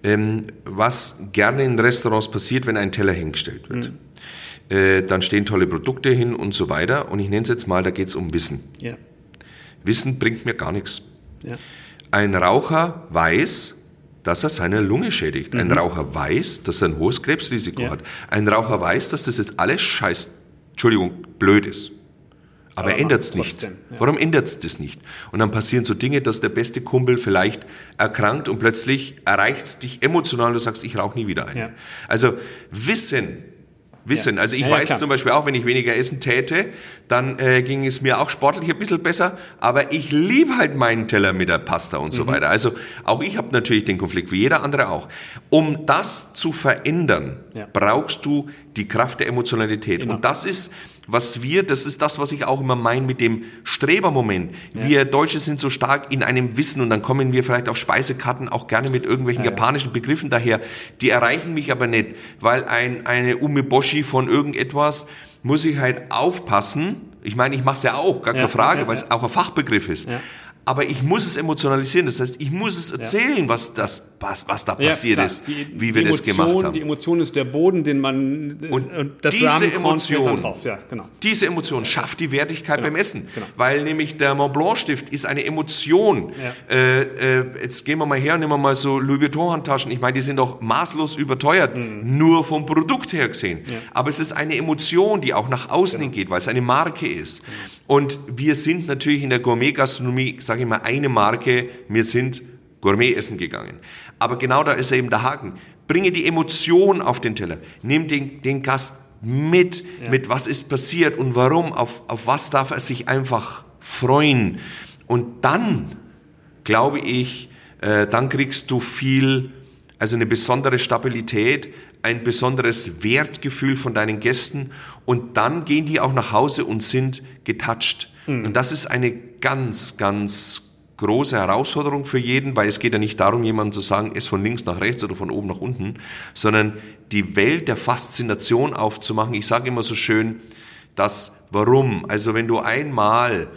ähm, was gerne in Restaurants passiert, wenn ein Teller hingestellt wird. Mhm. Äh, dann stehen tolle Produkte hin und so weiter. Und ich nenne es jetzt mal, da geht es um Wissen. Ja. Wissen bringt mir gar nichts. Ja. Ein Raucher weiß, dass er seine Lunge schädigt. Mhm. Ein Raucher weiß, dass er ein hohes Krebsrisiko ja. hat. Ein Raucher weiß, dass das jetzt alles scheiß, Entschuldigung, blöd ist. Aber, Aber er ändert es nicht. Ja. Warum ändert es das nicht? Und dann passieren so Dinge, dass der beste Kumpel vielleicht erkrankt und plötzlich erreicht es dich emotional und du sagst, ich rauche nie wieder ein. Ja. Also Wissen wissen. Ja. Also ich ja, weiß ja, zum Beispiel auch, wenn ich weniger essen täte, dann äh, ging es mir auch sportlich ein bisschen besser, aber ich liebe halt meinen Teller mit der Pasta und so mhm. weiter. Also auch ich habe natürlich den Konflikt, wie jeder andere auch. Um das zu verändern, brauchst du die Kraft der Emotionalität. Immer. Und das ist was wir, das ist das, was ich auch immer meine mit dem Strebermoment. Ja. Wir Deutsche sind so stark in einem Wissen und dann kommen wir vielleicht auf Speisekarten auch gerne mit irgendwelchen ja, japanischen Begriffen daher. Die erreichen mich aber nicht, weil ein, eine Umeboshi von irgendetwas muss ich halt aufpassen. Ich meine, ich mache es ja auch, gar keine Frage, weil es auch ein Fachbegriff ist aber ich muss es emotionalisieren. Das heißt, ich muss es erzählen, ja. was, das, was, was da passiert ja, ist, die, wie wir Emotion, das gemacht haben. Die Emotion ist der Boden, den man und das diese Emotion, drauf. Ja, genau. diese Emotion schafft die Wertigkeit genau. beim Essen, genau. weil nämlich der Mont Blanc Stift ist eine Emotion. Äh, äh, jetzt gehen wir mal her und nehmen wir mal so Louis Vuitton Handtaschen. Ich meine, die sind doch maßlos überteuert, mhm. nur vom Produkt her gesehen. Aber es ist eine Emotion, die auch nach außen genau. geht, weil es eine Marke ist. Und wir sind natürlich in der Gourmet-Gastronomie, sage ich mal, eine Marke, wir sind Gourmet essen gegangen. Aber genau da ist eben der Haken. Bringe die Emotion auf den Teller. Nimm den, den Gast mit, ja. mit was ist passiert und warum, auf, auf was darf er sich einfach freuen. Und dann, glaube ich, äh, dann kriegst du viel, also eine besondere Stabilität, ein besonderes Wertgefühl von deinen Gästen und dann gehen die auch nach Hause und sind getouched. Mhm. Und das ist eine ganz, ganz große Herausforderung für jeden, weil es geht ja nicht darum, jemandem zu sagen, es von links nach rechts oder von oben nach unten, sondern die Welt der Faszination aufzumachen. Ich sage immer so schön, das Warum. Also wenn du einmal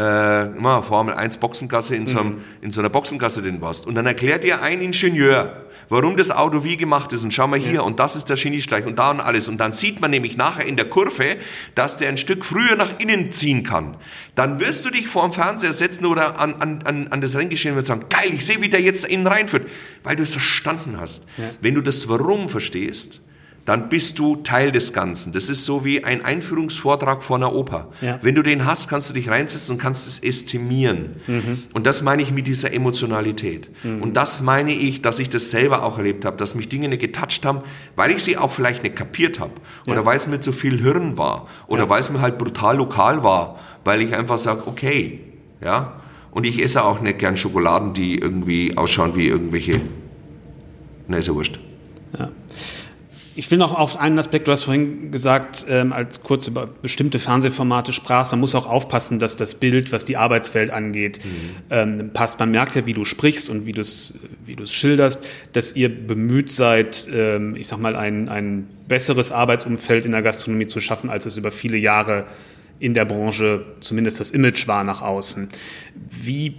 äh, immer Formel 1 Boxengasse in so, einem, mhm. in so einer Boxengasse drin warst. Und dann erklärt dir ein Ingenieur, warum das Auto wie gemacht ist. Und schau mal hier, ja. und das ist der Geniestreich und da und alles. Und dann sieht man nämlich nachher in der Kurve, dass der ein Stück früher nach innen ziehen kann. Dann wirst du dich vor dem Fernseher setzen oder an, an, an, an das Renngeschehen und sagen, geil, ich sehe, wie der jetzt innen reinführt. Weil du es verstanden hast. Ja. Wenn du das Warum verstehst, dann bist du Teil des Ganzen. Das ist so wie ein Einführungsvortrag vor einer Oper. Ja. Wenn du den hast, kannst du dich reinsetzen und kannst es estimieren. Mhm. Und das meine ich mit dieser Emotionalität. Mhm. Und das meine ich, dass ich das selber auch erlebt habe, dass mich Dinge nicht getoucht haben, weil ich sie auch vielleicht nicht kapiert habe. Oder ja. weil es mir zu viel Hirn war. Oder ja. weil es mir halt brutal lokal war. Weil ich einfach sage, okay, ja. Und ich esse auch nicht gern Schokoladen, die irgendwie ausschauen wie irgendwelche. Ne, ist ja wurscht. Ja. Ich will noch auf einen Aspekt, du hast vorhin gesagt, ähm, als kurz über bestimmte Fernsehformate sprachst, man muss auch aufpassen, dass das Bild, was die Arbeitswelt angeht, mhm. ähm, passt. Man merkt ja, wie du sprichst und wie du es wie schilderst, dass ihr bemüht seid, ähm, ich sag mal, ein, ein besseres Arbeitsumfeld in der Gastronomie zu schaffen, als es über viele Jahre in der Branche zumindest das Image war nach außen. Wie,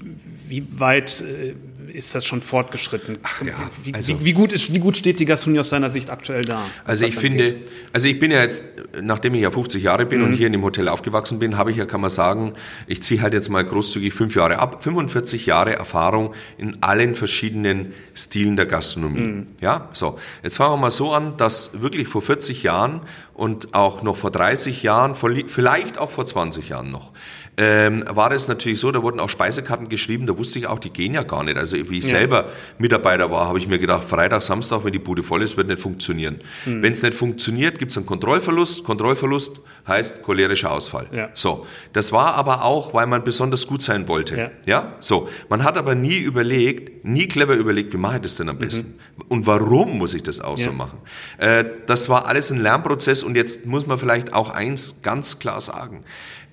wie weit äh, ist das schon fortgeschritten? Ach, ja, wie, also, wie, wie, gut ist, wie gut steht die Gastronomie aus deiner Sicht aktuell da? Also ich finde, also ich bin ja jetzt, nachdem ich ja 50 Jahre bin mhm. und hier in dem Hotel aufgewachsen bin, habe ich ja, kann man sagen, ich ziehe halt jetzt mal großzügig fünf Jahre ab, 45 Jahre Erfahrung in allen verschiedenen Stilen der Gastronomie. Mhm. Ja, so. Jetzt fangen wir mal so an, dass wirklich vor 40 Jahren und auch noch vor 30 Jahren, vielleicht auch vor 20 Jahren noch, ähm, war es natürlich so, da wurden auch Speisekarten geschrieben, da wusste ich auch, die gehen ja gar nicht. Also wie ich ja. selber Mitarbeiter war, habe ich mir gedacht, Freitag, Samstag, wenn die Bude voll ist, wird nicht funktionieren. Mhm. Wenn es nicht funktioniert, gibt es einen Kontrollverlust. Kontrollverlust heißt cholerischer Ausfall. Ja. So, das war aber auch, weil man besonders gut sein wollte. Ja. ja? So, man hat aber nie überlegt, nie clever überlegt, wie mache ich das denn am mhm. besten? Mhm. Und warum muss ich das auch so machen? Äh, das war alles ein Lernprozess und jetzt muss man vielleicht auch eins ganz klar sagen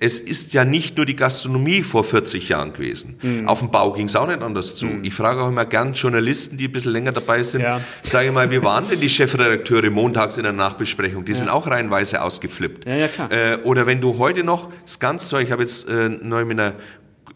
es ist ja nicht nur die Gastronomie vor 40 Jahren gewesen. Mhm. Auf dem Bau ging es auch nicht anders zu. Mhm. Ich frage auch immer gern Journalisten, die ein bisschen länger dabei sind, ja. sage mal, wie waren denn die Chefredakteure montags in der Nachbesprechung? Die ja. sind auch reihenweise ausgeflippt. Ja, ja, klar. Äh, oder wenn du heute noch das ganz ich habe jetzt äh, neu mit einer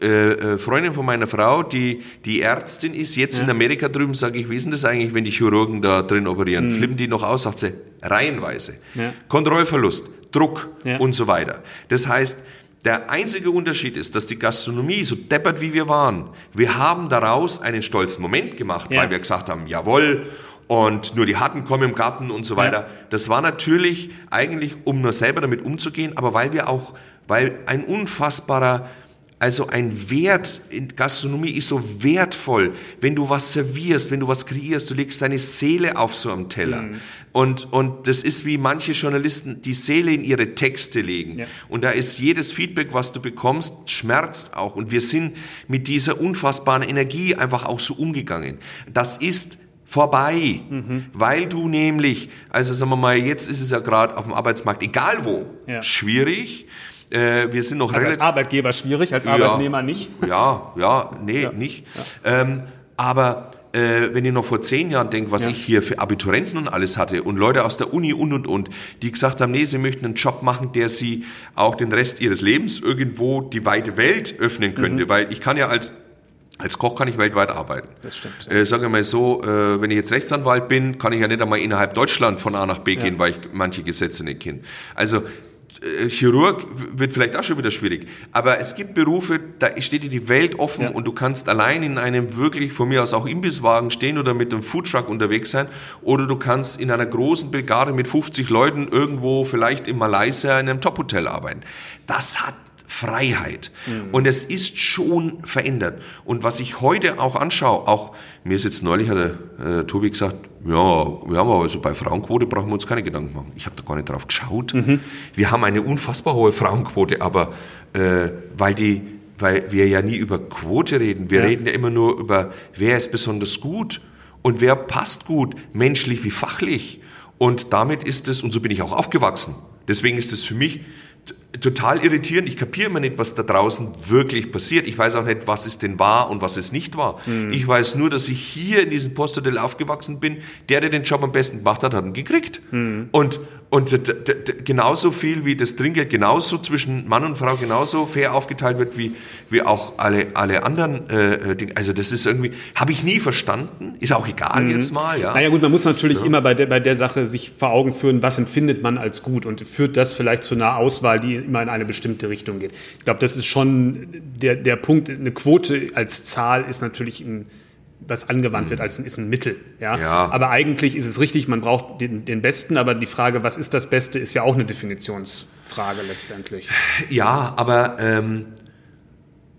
äh, äh, Freundin von meiner Frau, die, die Ärztin ist, jetzt ja. in Amerika drüben, sage ich, wie ist denn das eigentlich, wenn die Chirurgen da drin operieren? Mhm. Flippen die noch aus? Sagt sie, reihenweise. Ja. Kontrollverlust, Druck ja. und so weiter. Das heißt, der einzige Unterschied ist, dass die Gastronomie, so deppert wie wir waren, wir haben daraus einen stolzen Moment gemacht, ja. weil wir gesagt haben, jawohl, und nur die Hatten kommen im Garten und so weiter. Ja. Das war natürlich eigentlich, um nur selber damit umzugehen, aber weil wir auch, weil ein unfassbarer also ein Wert in Gastronomie ist so wertvoll, wenn du was servierst, wenn du was kreierst, du legst deine Seele auf so einem Teller. Mhm. Und, und das ist wie manche Journalisten die Seele in ihre Texte legen. Ja. Und da ist jedes Feedback, was du bekommst, schmerzt auch. Und wir sind mit dieser unfassbaren Energie einfach auch so umgegangen. Das ist vorbei, mhm. weil du nämlich, also sagen wir mal, jetzt ist es ja gerade auf dem Arbeitsmarkt, egal wo, ja. schwierig. Äh, wir sind noch also als Arbeitgeber schwierig, als Arbeitnehmer ja, nicht. Ja, ja, nee, ja. nicht. Ja. Ähm, aber äh, wenn ich noch vor zehn Jahren denke, was ja. ich hier für Abiturienten und alles hatte und Leute aus der Uni und und und, die gesagt haben, nee, sie möchten einen Job machen, der sie auch den Rest ihres Lebens irgendwo die weite Welt öffnen könnte, mhm. weil ich kann ja als als Koch kann ich weltweit arbeiten. Das stimmt. Ja. Äh, sagen wir mal so, äh, wenn ich jetzt Rechtsanwalt bin, kann ich ja nicht einmal innerhalb Deutschland von A nach B gehen, weil ich manche Gesetze nicht kenne. Also Chirurg wird vielleicht auch schon wieder schwierig. Aber es gibt Berufe, da steht dir die Welt offen ja. und du kannst allein in einem wirklich von mir aus auch Imbisswagen stehen oder mit einem Foodtruck unterwegs sein oder du kannst in einer großen Brigade mit 50 Leuten irgendwo vielleicht in Malaysia in einem Top-Hotel arbeiten. Das hat Freiheit. Mhm. Und es ist schon verändert. Und was ich heute auch anschaue, auch mir ist jetzt neulich hat der äh, Tobi gesagt, ja, wir haben aber also bei Frauenquote brauchen wir uns keine Gedanken machen. Ich habe da gar nicht drauf geschaut. Mhm. Wir haben eine unfassbar hohe Frauenquote, aber äh, weil die weil wir ja nie über Quote reden. Wir ja. reden ja immer nur über, wer ist besonders gut und wer passt gut, menschlich wie fachlich. Und damit ist es, und so bin ich auch aufgewachsen. Deswegen ist es für mich total irritierend. Ich kapiere immer nicht, was da draußen wirklich passiert. Ich weiß auch nicht, was es denn war und was es nicht war. Mhm. Ich weiß nur, dass ich hier in diesem Posthotel aufgewachsen bin. Der, der den Job am besten gemacht hat, hat ihn gekriegt. Mhm. Und, Und genauso viel wie das Trinkgeld genauso zwischen Mann und Frau genauso fair aufgeteilt wird wie, wie auch alle, alle anderen äh, Dinge. Also das ist irgendwie, habe ich nie verstanden. Ist auch egal mhm. jetzt mal. Ja. Naja gut, man muss natürlich ja. immer bei der, bei der Sache sich vor Augen führen, was empfindet man als gut und führt das vielleicht zu einer Auswahl, die immer in eine bestimmte Richtung geht. Ich glaube, das ist schon der, der Punkt. Eine Quote als Zahl ist natürlich ein was angewandt wird, hm. als ist ein Mittel. Ja? ja? Aber eigentlich ist es richtig, man braucht den, den, Besten, aber die Frage, was ist das Beste, ist ja auch eine Definitionsfrage letztendlich. Ja, aber ähm,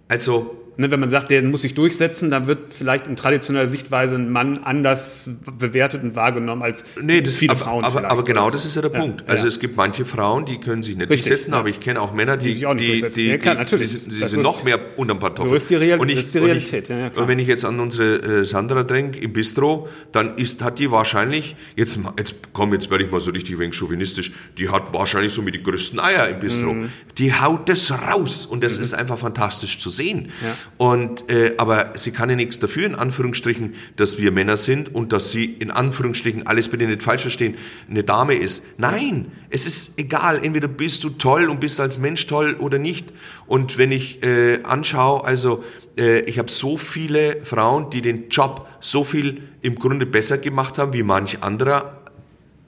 also Ne, wenn man sagt, der muss sich durchsetzen, dann wird vielleicht in traditioneller Sichtweise ein Mann anders bewertet und wahrgenommen als nee, das, viele aber, Frauen. Aber, aber genau das ist ja der ja, Punkt. Also ja. es gibt manche Frauen, die können sich nicht Richtig, durchsetzen, ja. aber ich kenne auch Männer, die, die sich auch nicht die, durchsetzen. Die, ja, klar, natürlich. die, die, sind noch mehr unterm Kartoffel. So ist die, Real und ich, ist die Realität. Und, ich, wenn ich jetzt an unsere äh, Sandra denke im Bistro, dann ist, hat die wahrscheinlich, jetzt, jetzt komm, jetzt werde ich mal so richtig wenig chauvinistisch, die hat wahrscheinlich so mit die größten Eier im Bistro. Mhm. Die haut das raus und das mhm. ist einfach fantastisch zu sehen. Und äh, aber sie kann ja nichts dafür, in Anführungsstrichen, dass wir Männer sind und dass sie in Anführungsstrichen, alles bitte nicht falsch verstehen, eine Dame ist. Nein, es ist egal, entweder bist du toll und bist als Mensch toll oder nicht. Und wenn ich äh, anschaue, also äh, ich habe so viele Frauen, die den Job so viel im Grunde besser gemacht haben wie manch anderer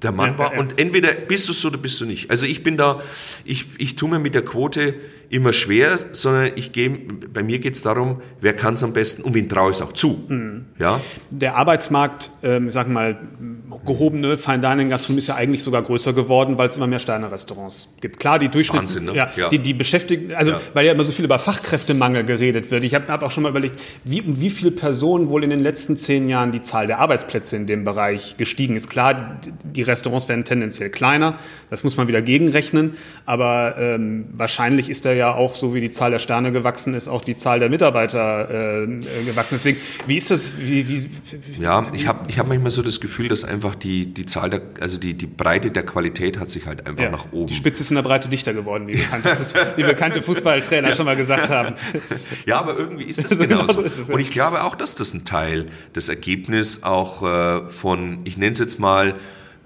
der Mann war. Und entweder bist du es oder bist du nicht. Also ich bin da, ich, ich tue mir mit der Quote immer schwer, sondern ich gehe, bei mir geht es darum, wer kann es am besten und wen traue ich es auch zu. Mhm. Ja? Der Arbeitsmarkt, ähm, sag mal, gehobene Fine Dining Gastronomie ist ja eigentlich sogar größer geworden, weil es immer mehr Sterne-Restaurants gibt. Klar, die Durchschnitt, Wahnsinn, ne? ja, ja. Die, die beschäftigen, also ja. weil ja immer so viel über Fachkräftemangel geredet wird. Ich habe hab auch schon mal überlegt, wie, um wie viele Personen wohl in den letzten zehn Jahren die Zahl der Arbeitsplätze in dem Bereich gestiegen ist. Klar, die Restaurants werden tendenziell kleiner, das muss man wieder gegenrechnen, aber ähm, wahrscheinlich ist da ja auch, so wie die Zahl der Sterne gewachsen ist, auch die Zahl der Mitarbeiter äh, gewachsen. Deswegen, wie ist das? Wie, wie, ja, ich habe ich hab manchmal so das Gefühl, dass einfach die, die Zahl der, also die, die Breite der Qualität hat sich halt einfach ja, nach oben. Die Spitze ist in der Breite dichter geworden, wie bekannte, wie bekannte Fußballtrainer schon mal gesagt haben. Ja, aber irgendwie ist das genau genauso. Genau so es, ja. Und ich glaube auch, dass das ein Teil des Ergebnisses auch äh, von, ich nenne es jetzt mal,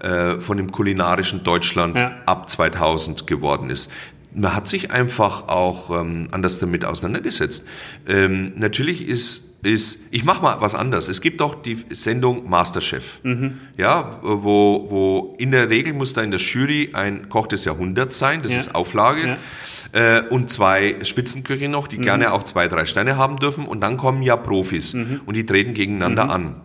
äh, von dem kulinarischen Deutschland ja. ab 2000 geworden ist man hat sich einfach auch ähm, anders damit auseinandergesetzt. Ähm, natürlich ist ist, ich mache mal was anderes. Es gibt auch die Sendung Masterchef, mhm. ja, wo, wo in der Regel muss da in der Jury ein Koch des Jahrhunderts sein, das ja. ist Auflage, ja. äh, und zwei Spitzenköche noch, die mhm. gerne auch zwei, drei Sterne haben dürfen, und dann kommen ja Profis mhm. und die treten gegeneinander mhm. an.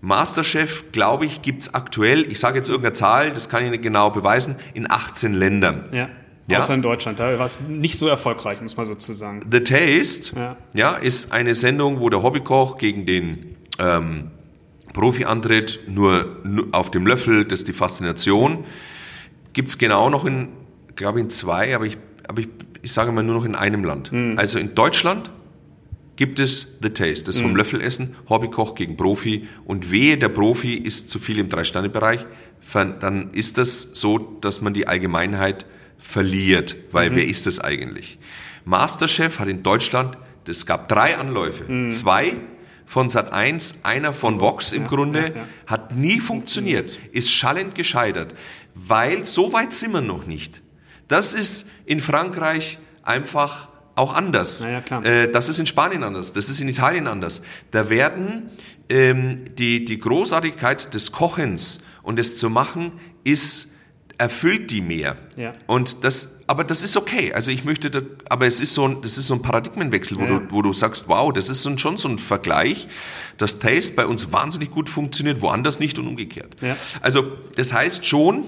Masterchef, glaube ich, gibt's aktuell, ich sage jetzt irgendeine Zahl, das kann ich nicht genau beweisen, in 18 Ländern. Ja. Ja? Außer in Deutschland, da war es nicht so erfolgreich, muss man sozusagen. The Taste ja. ja. ist eine Sendung, wo der Hobbykoch gegen den ähm, Profi antritt, nur, nur, auf dem Löffel, das ist die Faszination. Gibt es genau noch in, glaube in zwei, aber ich, aber ich, ich sage mal nur noch in einem Land. Mhm. Also in Deutschland gibt es The Taste, das mhm. vom Löffelessen, Hobbykoch gegen Profi und wehe, der Profi ist zu viel im Drei-Sterne-Bereich, dann ist das so, dass man die Allgemeinheit verliert, weil mhm. wer ist das eigentlich? Masterchef hat in Deutschland, es gab drei Anläufe, mhm. zwei von Sat 1, einer von Vox im ja, Grunde, ja, ja. hat nie funktioniert, ist schallend gescheitert, weil so weit sind wir noch nicht. Das ist in Frankreich einfach auch anders. Äh, das ist in Spanien anders, das ist in Italien anders. Da werden ähm, die, die Großartigkeit des Kochens und des zu machen ist erfüllt die mehr. Ja. Und das, aber das ist okay. Also ich möchte, da, aber es ist so ein, das ist so ein Paradigmenwechsel, wo ja. du, wo du sagst, wow, das ist so, schon so ein Vergleich, dass Taste bei uns wahnsinnig gut funktioniert, woanders nicht und umgekehrt. Ja. Also das heißt schon,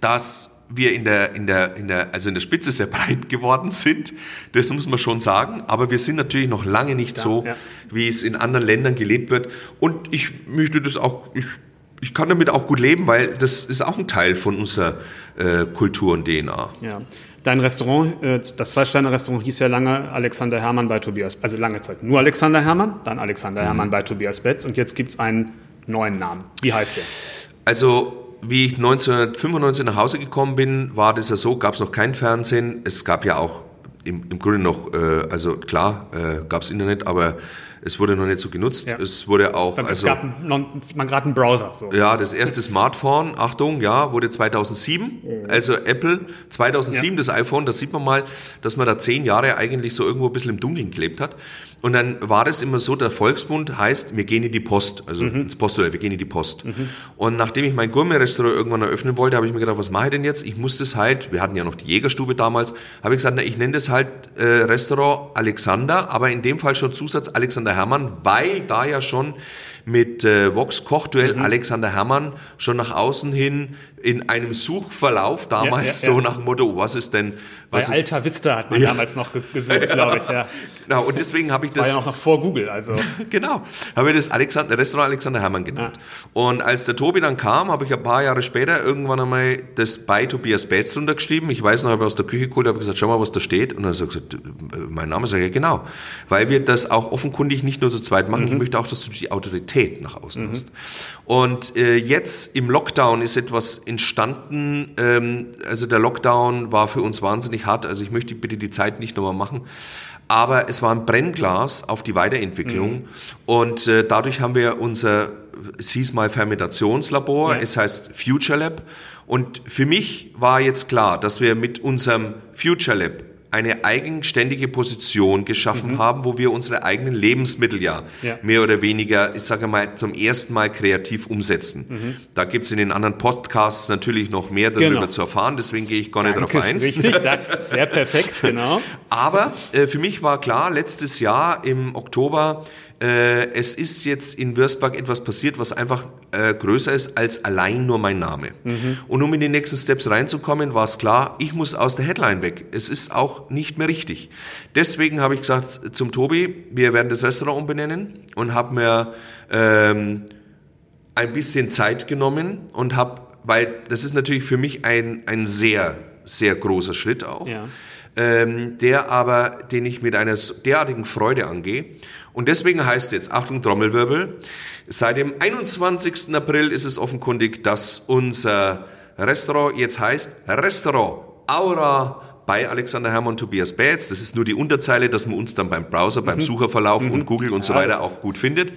dass wir in der, in der, in der, also in der Spitze sehr breit geworden sind. Das muss man schon sagen. Aber wir sind natürlich noch lange nicht so, wie es in anderen Ländern gelebt wird. Und ich möchte das auch, ich ich kann damit auch gut leben, weil das ist auch ein Teil von unserer äh, Kultur und DNA. Ja. Dein Restaurant, äh, das Zwei-Sterne-Restaurant hieß ja lange Alexander Hermann bei Tobias, also lange Zeit nur Alexander Hermann, dann Alexander mhm. Hermann bei Tobias Betz und jetzt gibt es einen neuen Namen. Wie heißt der? Also wie ich 1995 nach Hause gekommen bin, war das ja so, gab es noch kein Fernsehen. Es gab ja auch im, im Grunde noch, äh, also klar, äh, gab es Internet, aber es wurde noch nicht so genutzt. Ja. Es wurde auch. Es also, gab noch, man gerade einen Browser. So. Ja, das erste Smartphone, Achtung, ja, wurde 2007. Mhm. Also Apple 2007, ja. das iPhone, da sieht man mal, dass man da zehn Jahre eigentlich so irgendwo ein bisschen im Dunkeln gelebt hat. Und dann war das immer so, der Volksbund heißt, wir gehen in die Post, also mhm. ins Posthotel, wir gehen in die Post. Mhm. Und nachdem ich mein Gourmet-Restaurant irgendwann eröffnen wollte, habe ich mir gedacht, was mache ich denn jetzt? Ich muss das halt, wir hatten ja noch die Jägerstube damals, habe ich gesagt, na, ich nenne das halt äh, Restaurant Alexander, aber in dem Fall schon Zusatz Alexander Hermann, weil da ja schon mit äh, Vox Kochduell mhm. Alexander Herrmann schon nach außen hin in einem Suchverlauf damals ja, ja, ja. so nach dem Motto, was ist denn was Bei ist, Alta Vista hat man damals noch gesucht, glaube ich, ja. Genau, und deswegen habe ich das. War ja noch vor Google, also. genau, habe ich das Alexander, Restaurant Alexander Herrmann genannt. Und als der Tobi dann kam, habe ich ein paar Jahre später irgendwann einmal das bei Tobias Betz drunter geschrieben. Ich weiß noch, habe aus der Küche geholt, habe gesagt, schau mal, was da steht. Und dann hat er gesagt, mein Name sage ich, ja genau. Weil wir das auch offenkundig nicht nur zu zweit machen. Mhm. Ich möchte auch, dass du die Autorität nach außen mhm. hast. Und äh, jetzt im Lockdown ist etwas entstanden. Ähm, also der Lockdown war für uns wahnsinnig hart. Also ich möchte bitte die Zeit nicht nochmal machen. Aber es war ein Brennglas auf die Weiterentwicklung. Mhm. Und äh, dadurch haben wir unser, es hieß mal Fermentationslabor, ja. es heißt Future Lab. Und für mich war jetzt klar, dass wir mit unserem Future Lab eine eigenständige Position geschaffen mhm. haben, wo wir unsere eigenen Lebensmittel ja, ja, mehr oder weniger, ich sage mal, zum ersten Mal kreativ umsetzen. Mhm. Da gibt's in den anderen Podcasts natürlich noch mehr darüber genau. zu erfahren, deswegen gehe ich gar nicht darauf ein. Richtig, sehr perfekt, genau. Aber äh, für mich war klar, letztes Jahr im Oktober, äh, es ist jetzt in Würzburg etwas passiert, was einfach äh, größer ist als allein nur mein Name. Mhm. Und um in die nächsten Steps reinzukommen, war es klar, ich muss aus der Headline weg. Es ist auch nicht mehr richtig. Deswegen habe ich gesagt zum Tobi, wir werden das Restaurant umbenennen und habe mir ähm, ein bisschen Zeit genommen und habe, weil das ist natürlich für mich ein, ein sehr, sehr großer Schritt auch. Ja ähm, der aber, den ich mit einer derartigen Freude angehe. Und deswegen heißt jetzt, Achtung, Trommelwirbel, seit dem 21. April ist es offenkundig, dass unser Restaurant jetzt heißt Restaurant Aura bei Alexander Hermann Tobias Betz. Das ist nur die Unterzeile, dass man uns dann beim Browser, beim mhm. Sucherverlauf mhm. und Google und so weiter auch gut findet.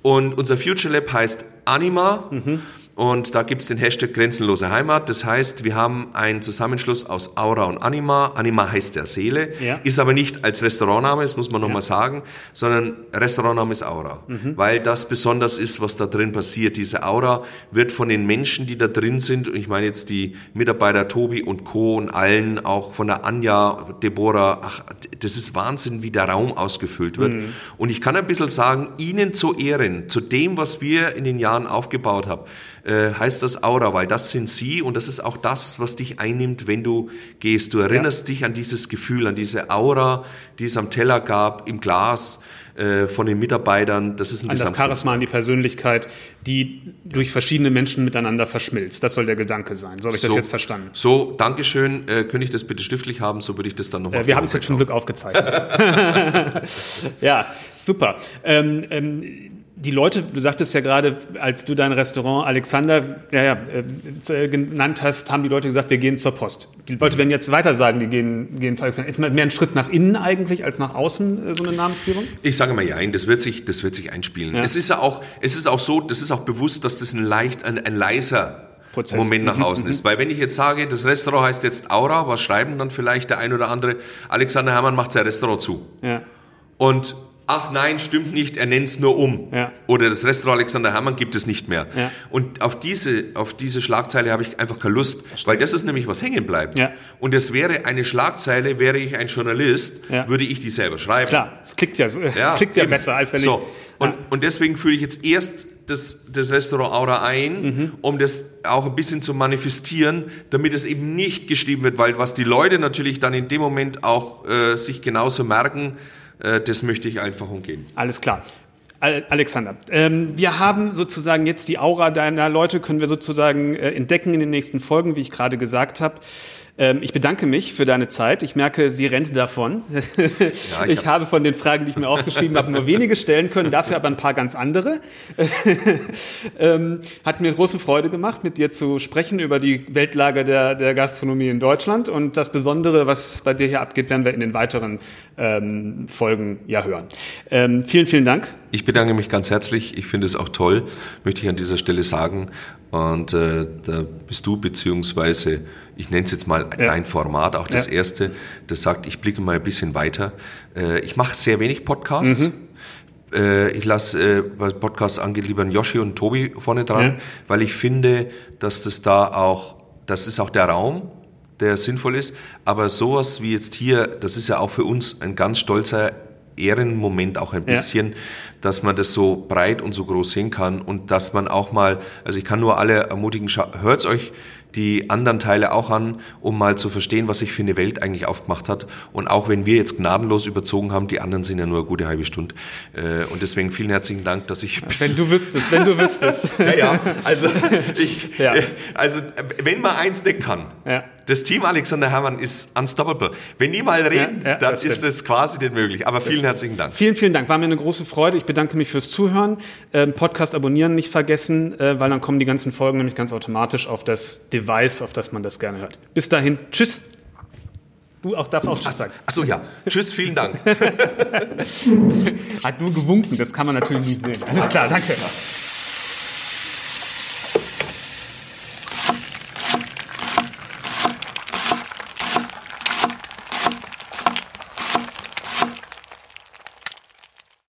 Und unser Future Lab heißt Anima. Mhm. Und da gibt's den Hashtag Grenzenlose Heimat. Das heißt, wir haben einen Zusammenschluss aus Aura und Anima. Anima heißt der Seele, ja. ist aber nicht als Restaurantname, das muss man nochmal ja. sagen, sondern Restaurantname ist Aura. Mhm. Weil das besonders ist, was da drin passiert. Diese Aura wird von den Menschen, die da drin sind, und ich meine jetzt die Mitarbeiter Tobi und Co. und allen, auch von der Anja, Deborah, ach, das ist Wahnsinn, wie der Raum ausgefüllt wird. Mhm. Und ich kann ein bisschen sagen, ihnen zu Ehren, zu dem, was wir in den Jahren aufgebaut haben, äh, heißt das Aura, weil das sind sie und das ist auch das, was dich einnimmt, wenn du gehst. Du erinnerst ja. dich an dieses Gefühl, an diese Aura, die es am Teller gab, im Glas äh, von den Mitarbeitern. Das ist ein An das Charisma, an die Persönlichkeit, die durch verschiedene Menschen miteinander verschmilzt. Das soll der Gedanke sein. So habe ich so, das jetzt verstanden. So, Dankeschön. Äh, könnte ich das bitte schriftlich haben? So würde ich das dann nochmal. Äh, wir haben es jetzt zum Glück aufgezeichnet. ja, super. Ähm, ähm, die Leute, du sagtest ja gerade, als du dein Restaurant Alexander ja, ja, äh, genannt hast, haben die Leute gesagt, wir gehen zur Post. Die Leute werden jetzt weiter sagen, die gehen, gehen zu Alexander. Ist mehr ein Schritt nach innen eigentlich als nach außen äh, so eine Namensgebung? Ich sage mal ja, das wird sich, das wird sich einspielen. Ja. Es ist ja auch, es ist auch so, das ist auch bewusst, dass das ein leicht, ein, ein leiser Prozess. Moment nach mhm, außen mhm. ist. Weil wenn ich jetzt sage, das Restaurant heißt jetzt Aura, was schreiben dann vielleicht der ein oder andere, Alexander Hermann macht sein Restaurant zu. Ja. Und ach nein, stimmt nicht, er nennt es nur um. Ja. Oder das Restaurant Alexander Hermann gibt es nicht mehr. Ja. Und auf diese, auf diese Schlagzeile habe ich einfach keine Lust, Verstehe. weil das ist nämlich, was hängen bleibt. Ja. Und es wäre eine Schlagzeile, wäre ich ein Journalist, würde ich die selber schreiben. Klar, es klickt ja, ja, klickt ja besser, als wenn so. ich... Und, und deswegen führe ich jetzt erst das, das Restaurant Aura ein, mhm. um das auch ein bisschen zu manifestieren, damit es eben nicht geschrieben wird, weil was die Leute natürlich dann in dem Moment auch äh, sich genauso merken, das möchte ich einfach umgehen. Alles klar. Alexander, ähm, wir haben sozusagen jetzt die Aura deiner Leute, können wir sozusagen äh, entdecken in den nächsten Folgen, wie ich gerade gesagt habe. Ähm, ich bedanke mich für deine Zeit. Ich merke, sie rennt davon. Ja, ich, ich hab habe von den Fragen, die ich mir aufgeschrieben habe, nur wenige stellen können, dafür aber ein paar ganz andere. ähm, hat mir große Freude gemacht, mit dir zu sprechen über die Weltlage der, der Gastronomie in Deutschland. Und das Besondere, was bei dir hier abgeht, werden wir in den weiteren ähm, Folgen ja hören. Ähm, vielen, vielen Dank. Ich bedanke mich ganz herzlich. Ich finde es auch toll, möchte ich an dieser Stelle sagen. Und äh, da bist du, beziehungsweise ich nenne es jetzt mal ja. dein Format, auch das ja. erste, das sagt, ich blicke mal ein bisschen weiter. Äh, ich mache sehr wenig Podcasts. Mhm. Äh, ich lasse, äh, was Podcasts angeht, lieber einen Yoshi und Tobi vorne dran, ja. weil ich finde, dass das da auch, das ist auch der Raum, der sinnvoll ist. Aber sowas wie jetzt hier, das ist ja auch für uns ein ganz stolzer Ehrenmoment auch ein bisschen, ja. dass man das so breit und so groß sehen kann und dass man auch mal, also ich kann nur alle ermutigen, hört's euch die anderen Teile auch an, um mal zu verstehen, was sich für eine Welt eigentlich aufgemacht hat. Und auch wenn wir jetzt gnadenlos überzogen haben, die anderen sind ja nur eine gute halbe Stunde. Äh, und deswegen vielen herzlichen Dank, dass ich. Wenn du wüsstest, wenn du wüsstest. ja, ja. Also, ich, ja. also wenn man eins nicht kann, ja. Das Team Alexander Herrmann ist unstoppable. Wenn die mal reden, ja, ja, dann das ist es quasi nicht möglich. Aber vielen herzlichen Dank. Vielen, vielen Dank. War mir eine große Freude. Ich bedanke mich fürs Zuhören. Ähm, Podcast abonnieren nicht vergessen, äh, weil dann kommen die ganzen Folgen nämlich ganz automatisch auf das Device, auf das man das gerne hört. Bis dahin. Tschüss. Du auch darfst auch Tschüss sagen. Achso, ja. Tschüss, vielen Dank. Hat nur gewunken, das kann man natürlich nicht sehen. Alles klar, danke.